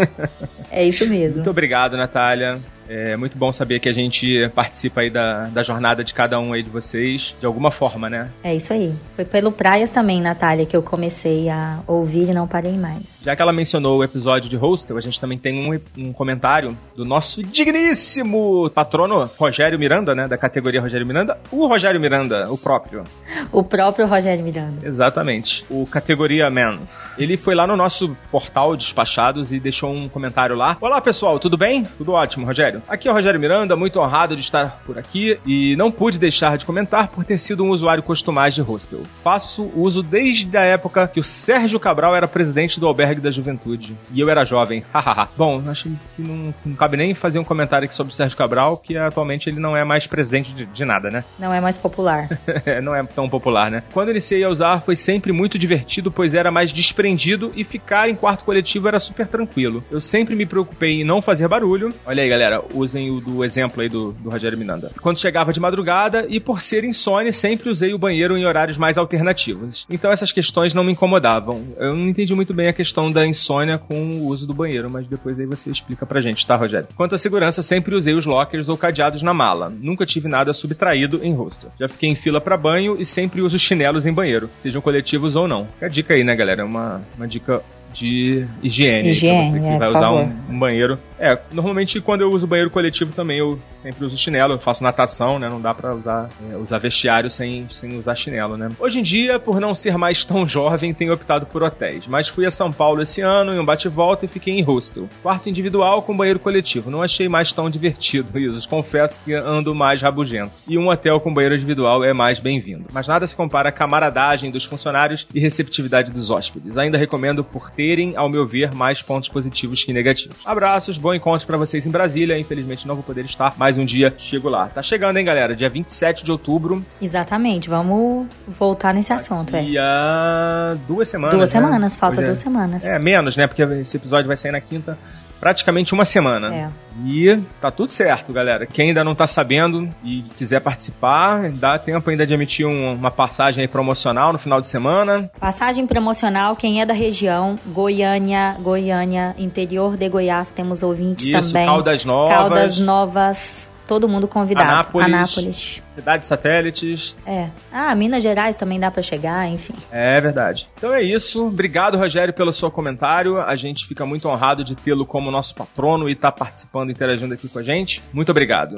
Speaker 9: é isso mesmo.
Speaker 2: Muito obrigado, Natália. É muito bom saber que a gente participa aí da, da jornada de cada um aí de vocês, de alguma forma, né?
Speaker 9: É isso aí. Foi pelo Praias também, Natália, que eu comecei a ouvir e não parei mais.
Speaker 2: Já que ela mencionou o episódio de Hostel, a gente também tem um, um comentário do nosso digníssimo patrono Rogério Miranda, né? Da categoria Rogério Miranda. O Rogério Miranda, o próprio.
Speaker 9: O próprio Rogério Miranda.
Speaker 2: Exatamente. O categoria Man. Ele foi lá no nosso portal Despachados e deixou um comentário lá. Olá, pessoal, tudo bem? Tudo ótimo, Rogério. Aqui é o Rogério Miranda, muito honrado de estar por aqui e não pude deixar de comentar por ter sido um usuário costumaz de hostel. Faço uso desde a época que o Sérgio Cabral era presidente do Albergue da Juventude e eu era jovem. Hahaha. Bom, acho que não, não, cabe nem fazer um comentário aqui sobre o Sérgio Cabral, que atualmente ele não é mais presidente de, de nada, né?
Speaker 9: Não é mais popular.
Speaker 2: não é tão popular, né? Quando iniciei a usar foi sempre muito divertido, pois era mais desprendido e ficar em quarto coletivo era super tranquilo. Eu sempre me preocupei em não fazer barulho. Olha aí, galera, usem o do exemplo aí do, do Rogério Miranda. Quando chegava de madrugada e por ser insônia, sempre usei o banheiro em horários mais alternativos. Então essas questões não me incomodavam. Eu não entendi muito bem a questão da insônia com o uso do banheiro, mas depois aí você explica pra gente, tá, Rogério? Quanto à segurança, sempre usei os lockers ou cadeados na mala. Nunca tive nada subtraído em hostel. Já fiquei em fila para banho e sempre uso chinelos em banheiro, sejam coletivos ou não. Fica a dica aí, né, galera? Uma, uma dica de higiene.
Speaker 9: Higiene,
Speaker 2: você que
Speaker 9: é,
Speaker 2: vai usar um, um, banheiro. É, normalmente quando eu uso banheiro coletivo também eu sempre uso chinelo, eu faço natação, né? Não dá pra usar, é, usar vestiário sem, sem usar chinelo, né? Hoje em dia, por não ser mais tão jovem, tenho optado por hotéis. Mas fui a São Paulo esse ano em um bate-volta e fiquei em hostel. Quarto individual com banheiro coletivo. Não achei mais tão divertido, Isos. Confesso que ando mais rabugento. E um hotel com banheiro individual é mais bem-vindo. Mas nada se compara à camaradagem dos funcionários e receptividade dos hóspedes. Ainda recomendo por terem, ao meu ver, mais pontos positivos que negativos. Abraços, bom encontro para vocês em Brasília. Infelizmente não vou poder estar, mais um dia chego lá. Tá chegando, hein, galera? Dia 27 de outubro.
Speaker 9: Exatamente, vamos voltar nesse assunto, é.
Speaker 2: E a duas semanas.
Speaker 9: Duas
Speaker 2: né?
Speaker 9: semanas, falta
Speaker 2: Hoje é-
Speaker 9: duas semanas.
Speaker 2: É, menos, né? Porque esse episódio vai sair na quinta. Praticamente uma semana.
Speaker 9: É.
Speaker 2: E tá tudo certo, galera. Quem ainda não tá sabendo e quiser participar, dá tempo ainda de emitir um- uma passagem aí promocional no final de semana.
Speaker 9: Passagem promocional, quem é da região, Goiânia, Goiânia, interior de Goiás, temos ouvintes
Speaker 2: Isso,
Speaker 9: também.
Speaker 2: Caldas Novas.
Speaker 9: Caldas Novas, todo mundo convidado.
Speaker 2: Anápolis.
Speaker 9: Anápolis.
Speaker 2: Cidades satélites.
Speaker 9: É. Ah, Minas Gerais também dá pra chegar, enfim.
Speaker 2: É verdade. Então é isso. Obrigado, Rogério, pelo seu comentário. A gente fica muito honrado de tê-lo como nosso patrono e estar participando, interagindo aqui com a gente. Muito obrigado.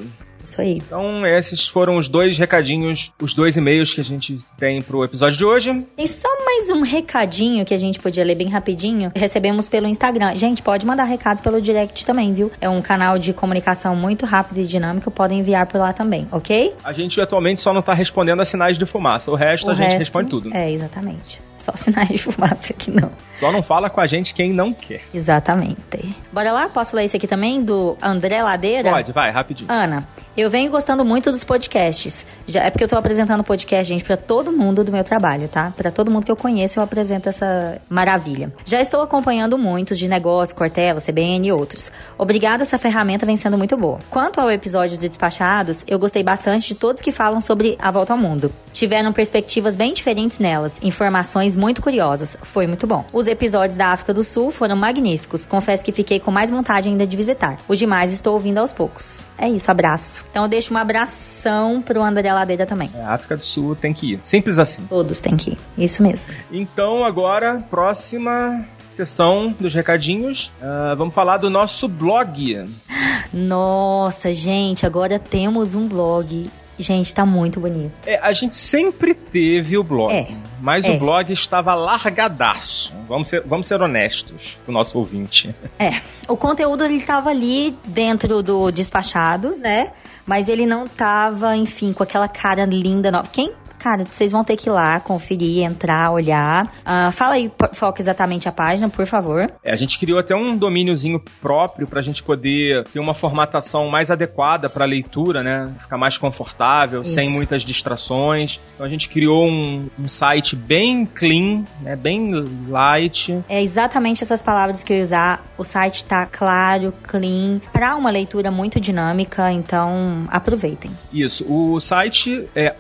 Speaker 9: Isso aí.
Speaker 2: Então, esses foram os dois recadinhos, os dois e-mails que a gente tem pro episódio de hoje.
Speaker 9: Tem só mais um recadinho que a gente podia ler bem rapidinho. Recebemos pelo Instagram. Gente, pode mandar recados pelo direct também, viu? É um canal de comunicação muito rápido e dinâmico. Podem enviar por lá também, ok?
Speaker 2: A gente atualmente só não tá respondendo a sinais de fumaça. O resto
Speaker 9: O
Speaker 2: a gente
Speaker 9: resto-
Speaker 2: responde tudo.
Speaker 9: É, exatamente. Só sinais de fumaça que não.
Speaker 2: Só não fala com a gente quem não quer.
Speaker 9: Exatamente. Bora lá? Posso ler esse aqui também? Do André Ladeira?
Speaker 2: Pode, vai, rapidinho.
Speaker 9: Ana, eu venho gostando muito dos podcasts. Já é porque eu tô apresentando podcast, gente, pra todo mundo do meu trabalho, tá? Pra todo mundo que eu conheço, eu apresento essa maravilha. Já estou acompanhando muitos de negócio, Cortella, CBN e outros. Obrigada, essa ferramenta vem sendo muito boa. Quanto ao episódio de Despachados, eu gostei bastante de todos que falam sobre a volta ao mundo. Tiveram perspectivas bem diferentes nelas, informações muito curiosas. Foi muito bom. Os episódios da África do Sul foram magníficos. Confesso que fiquei com mais vontade ainda de visitar. Os demais estou ouvindo aos poucos. É isso, abraço. Então eu deixo um abração pro André Ladeira também.
Speaker 2: É, África do Sul tem que ir. Simples assim.
Speaker 9: Todos têm que ir. Isso mesmo.
Speaker 2: Então, agora, próxima sessão dos recadinhos. Uh, vamos falar do nosso blog.
Speaker 9: Nossa, gente, agora temos um blog. Gente, tá muito bonito.
Speaker 2: É, a gente sempre teve o blog,
Speaker 9: É,
Speaker 2: mas
Speaker 9: é.
Speaker 2: o blog estava largadaço. Vamos ser, vamos ser honestos com o nosso ouvinte.
Speaker 9: É, o conteúdo ele tava ali dentro do Despachados, né? Mas ele não tava, enfim, com aquela cara linda nova. Quem? Cara, vocês vão ter que ir lá, conferir, entrar, olhar. Ah, fala aí, foca exatamente a página, por favor.
Speaker 2: É, a gente criou até um domíniozinho próprio para a gente poder ter uma formatação mais adequada para leitura, né? Ficar mais confortável,
Speaker 9: Isso.
Speaker 2: sem muitas distrações. Então a gente criou um, um site bem clean, né? Bem light.
Speaker 9: É exatamente essas palavras que eu ia usar. O site tá claro, clean, para uma leitura muito dinâmica, então aproveitem.
Speaker 2: Isso. O site é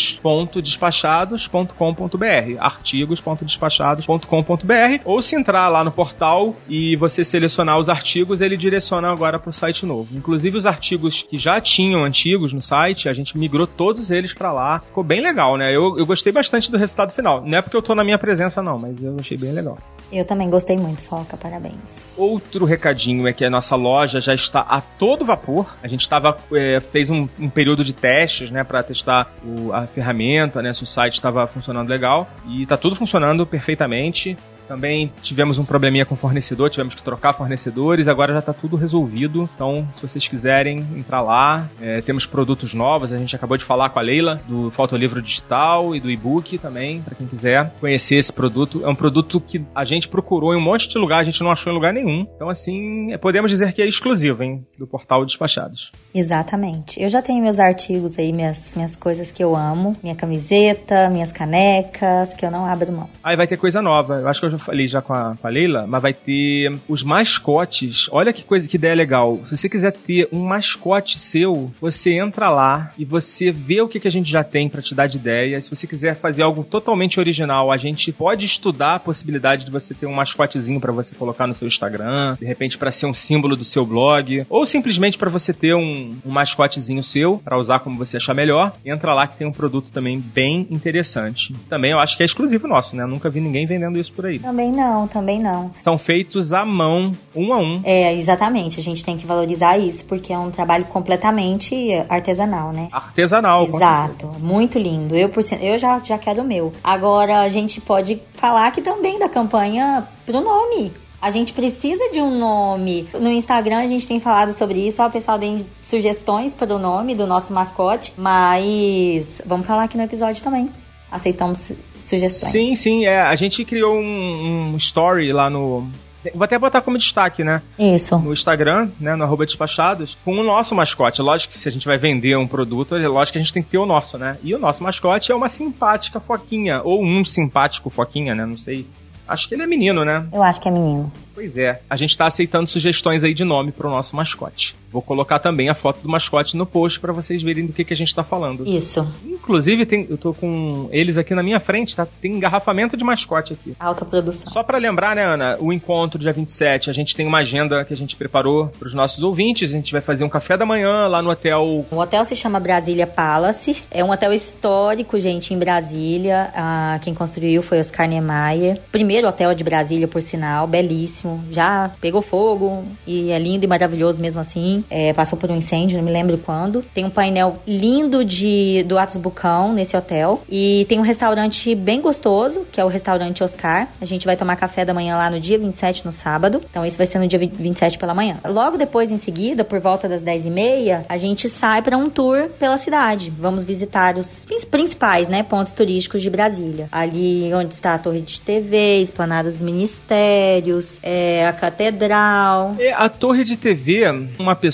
Speaker 2: artigos.despachados.com.br. Artigos.despachados.com.br. Ou se entrar lá no portal e você selecionar os artigos, ele direciona agora para o site novo. Inclusive os artigos que já tinham antigos no site, a gente migrou todos eles para lá. Ficou bem legal, né? Eu, eu gostei bastante do resultado final. Não é porque eu tô na minha presença, não, mas eu achei bem legal.
Speaker 9: Eu também gostei muito, Foca, parabéns.
Speaker 2: Outro recadinho é que a nossa loja já está a todo vapor. A gente tava, é, fez um, um período de testes, né, para testar o- a ferramenta, né, se o site estava funcionando legal e tá tudo funcionando perfeitamente. Também tivemos um probleminha com fornecedor, tivemos que trocar fornecedores, agora já tá tudo resolvido. Então, se vocês quiserem entrar lá, é, temos produtos novos. A gente acabou de falar com a Leila do fotolivro digital e do e-book também, para quem quiser conhecer esse produto. É um produto que a gente procurou em um monte de lugar, a gente não achou em lugar nenhum. Então, assim, é, podemos dizer que é exclusivo, hein, do portal Despachados.
Speaker 9: Exatamente. Eu já tenho meus artigos aí, minhas, minhas coisas que eu amo. Minha camiseta, minhas canecas, que eu não abro mão.
Speaker 2: Aí vai ter coisa nova. Eu acho que eu falei já com a, com a Leila, mas vai ter os mascotes. Olha que coisa, que ideia legal. Se você quiser ter um mascote seu, você entra lá e você vê o que, que a gente já tem pra te dar de ideia. Se você quiser fazer algo totalmente original, a gente pode estudar a possibilidade de você ter um mascotezinho pra você colocar no seu Instagram, de repente pra ser um símbolo do seu blog, ou simplesmente pra você ter um, um mascotezinho seu pra usar como você achar melhor. Entra lá que tem um produto também bem interessante. Também eu acho que é exclusivo nosso, né? Nunca vi ninguém vendendo isso por aí.
Speaker 9: Também não, também não.
Speaker 2: São feitos à mão, um a um.
Speaker 9: É, exatamente. A gente tem que valorizar isso, porque é um trabalho completamente artesanal, né?
Speaker 2: Artesanal,
Speaker 9: Exato, muito lindo. Eu, por, eu já, já quero o meu. Agora, a gente pode falar aqui também da campanha pro nome. A gente precisa de um nome. No Instagram a gente tem falado sobre isso. Ó, o pessoal tem sugestões para o nome do nosso mascote. Mas vamos falar aqui no episódio também. Aceitamos su- sugestões.
Speaker 2: Sim, sim, é. A gente criou um, um story lá no. Vou até botar como destaque, né?
Speaker 9: Isso.
Speaker 2: No Instagram, né? No arroba despachados, com o nosso mascote. Lógico que se a gente vai vender um produto, é lógico que a gente tem que ter o nosso, né? E o nosso mascote é uma simpática foquinha. Ou um simpático foquinha, né? Não sei. Acho que ele é menino, né?
Speaker 9: Eu acho que é menino.
Speaker 2: Pois é. A gente tá aceitando sugestões aí de nome pro nosso mascote. Vou colocar também a foto do mascote no post para vocês verem do que, que a gente tá falando.
Speaker 9: Isso.
Speaker 2: Inclusive, tem, eu tô com eles aqui na minha frente, tá? Tem engarrafamento de mascote aqui.
Speaker 9: Alta produção.
Speaker 2: Só pra lembrar, né, Ana, o encontro dia 27, a gente tem uma agenda que a gente preparou pros nossos ouvintes. A gente vai fazer um café da manhã lá no hotel.
Speaker 9: O hotel se chama Brasília Palace. É um hotel histórico, gente, em Brasília. Ah, quem construiu foi Oscar Niemeyer. Primeiro hotel de Brasília, por sinal, belíssimo. Já pegou fogo e é lindo e maravilhoso mesmo assim. É, passou por um incêndio, não me lembro quando. Tem um painel lindo de do Atos Bucão nesse hotel. E tem um restaurante bem gostoso, que é o restaurante Oscar. A gente vai tomar café da manhã lá no dia 27, no sábado. Então, isso vai ser no dia 27 pela manhã. Logo depois, em seguida, por volta das 10h30, a gente sai para um tour pela cidade. Vamos visitar os prin- principais, né, pontos turísticos de Brasília. Ali onde está a Torre de TV, Esplanada dos Ministérios, é, a Catedral.
Speaker 2: E a torre de TV, uma pessoa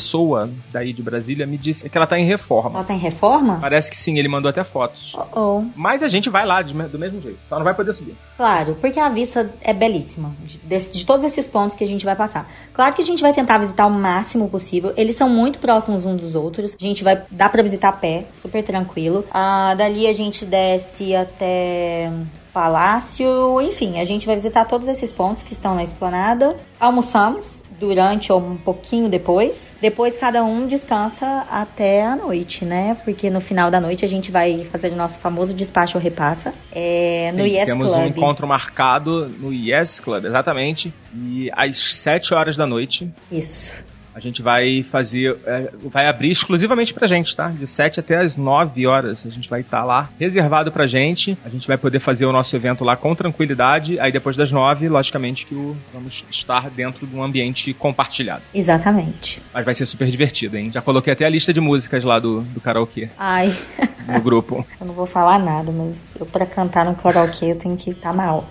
Speaker 2: daí de Brasília me disse que ela tá em reforma.
Speaker 9: Ela tá em reforma?
Speaker 2: Parece que sim, ele mandou até fotos.
Speaker 9: Oh, oh.
Speaker 2: Mas a gente vai lá de do mesmo jeito, só não vai poder subir.
Speaker 9: Claro, porque a vista é belíssima de, desse- de todos esses pontos que a gente vai passar. Claro que a gente vai tentar visitar o máximo possível. Eles são muito próximos uns dos outros. A gente vai dar pra visitar a pé, super tranquilo. Ah, dali a gente desce até palácio, enfim, a gente vai visitar todos esses pontos que estão na esplanada. Almoçamos durante ou um pouquinho depois. Depois cada um descansa até a noite, né? Porque no final da noite a gente vai fazer o nosso famoso despacho ou repassa é, no
Speaker 2: Sim,
Speaker 9: Yes
Speaker 2: temos
Speaker 9: Club.
Speaker 2: um encontro marcado no Yes Club, exatamente. E às 7 horas da noite
Speaker 9: Isso.
Speaker 2: A gente vai fazer. é, vai abrir exclusivamente pra gente, tá? De 7 até as 9 horas. A gente vai estar lá reservado pra gente. A gente vai poder fazer o nosso evento lá com tranquilidade. Aí depois das 9, logicamente que o, vamos estar dentro de um ambiente compartilhado.
Speaker 9: Exatamente.
Speaker 2: Mas vai ser super divertido, hein? Já coloquei até a lista de músicas lá do, do karaokê
Speaker 9: Ai,
Speaker 2: no grupo.
Speaker 9: eu não vou falar nada, mas eu pra cantar no karaokê eu tenho que estar mal.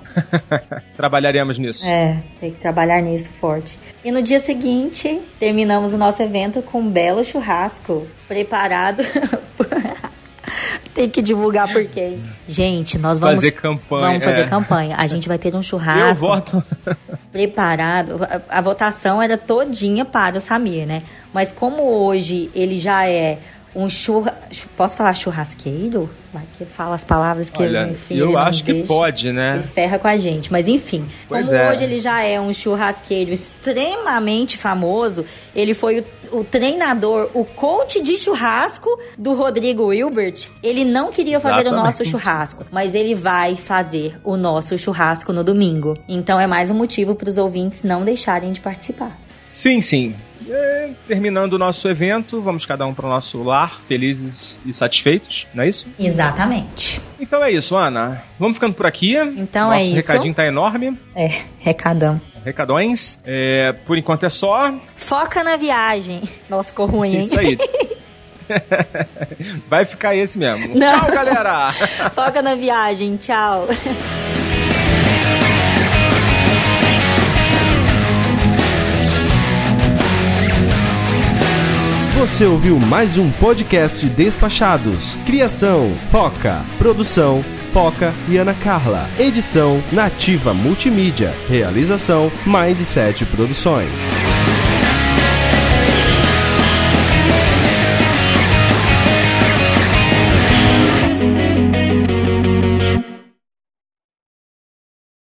Speaker 2: Trabalharemos nisso.
Speaker 9: É, tem que trabalhar nisso forte. E no dia seguinte, terminamos o nosso evento com um belo churrasco preparado. tem que divulgar por quem. Gente, nós vamos
Speaker 2: Fazer campanha,
Speaker 9: Vamos fazer
Speaker 2: é.
Speaker 9: campanha. A gente vai ter um
Speaker 2: Eu
Speaker 9: churrasco
Speaker 2: voto.
Speaker 9: preparado. A, a votação era todinha para o Samir, né? Mas como hoje ele já é um churra... Posso falar churrasqueiro? Vai que fala as palavras que
Speaker 2: Olha,
Speaker 9: enfim, ele
Speaker 2: eu
Speaker 9: não
Speaker 2: acho que
Speaker 9: deixa.
Speaker 2: pode, né?
Speaker 9: Ele ferra com a gente. Mas enfim,
Speaker 2: Pois
Speaker 9: como
Speaker 2: é.
Speaker 9: hoje ele já é um churrasqueiro extremamente famoso, ele foi o, o treinador, o coach de churrasco do Rodrigo Wilbert. Ele não queria fazer o
Speaker 2: Exatamente.
Speaker 9: nosso churrasco, mas ele vai fazer o nosso churrasco no domingo. Então é mais um motivo para os ouvintes não deixarem de participar.
Speaker 2: Sim, sim. Terminando o nosso evento, vamos cada um para o nosso lar, felizes e satisfeitos, não é isso?
Speaker 9: Exatamente.
Speaker 2: Então é isso, Ana. Vamos ficando por aqui.
Speaker 9: Então
Speaker 2: Nosso
Speaker 9: é isso.
Speaker 2: recadinho tá enorme.
Speaker 9: É, recadão.
Speaker 2: Recadões. É, por enquanto é só.
Speaker 9: Foca na viagem. Nossa, ficou ruim, hein?
Speaker 2: Isso aí. Vai ficar esse mesmo.
Speaker 9: Não.
Speaker 2: Tchau, galera!
Speaker 9: Foca na viagem. Tchau.
Speaker 8: Você ouviu mais um podcast Despachados. Criação, Foca. Produção, Foca e Ana Carla. Edição, Nativa Multimídia. Realização, Mindset Produções.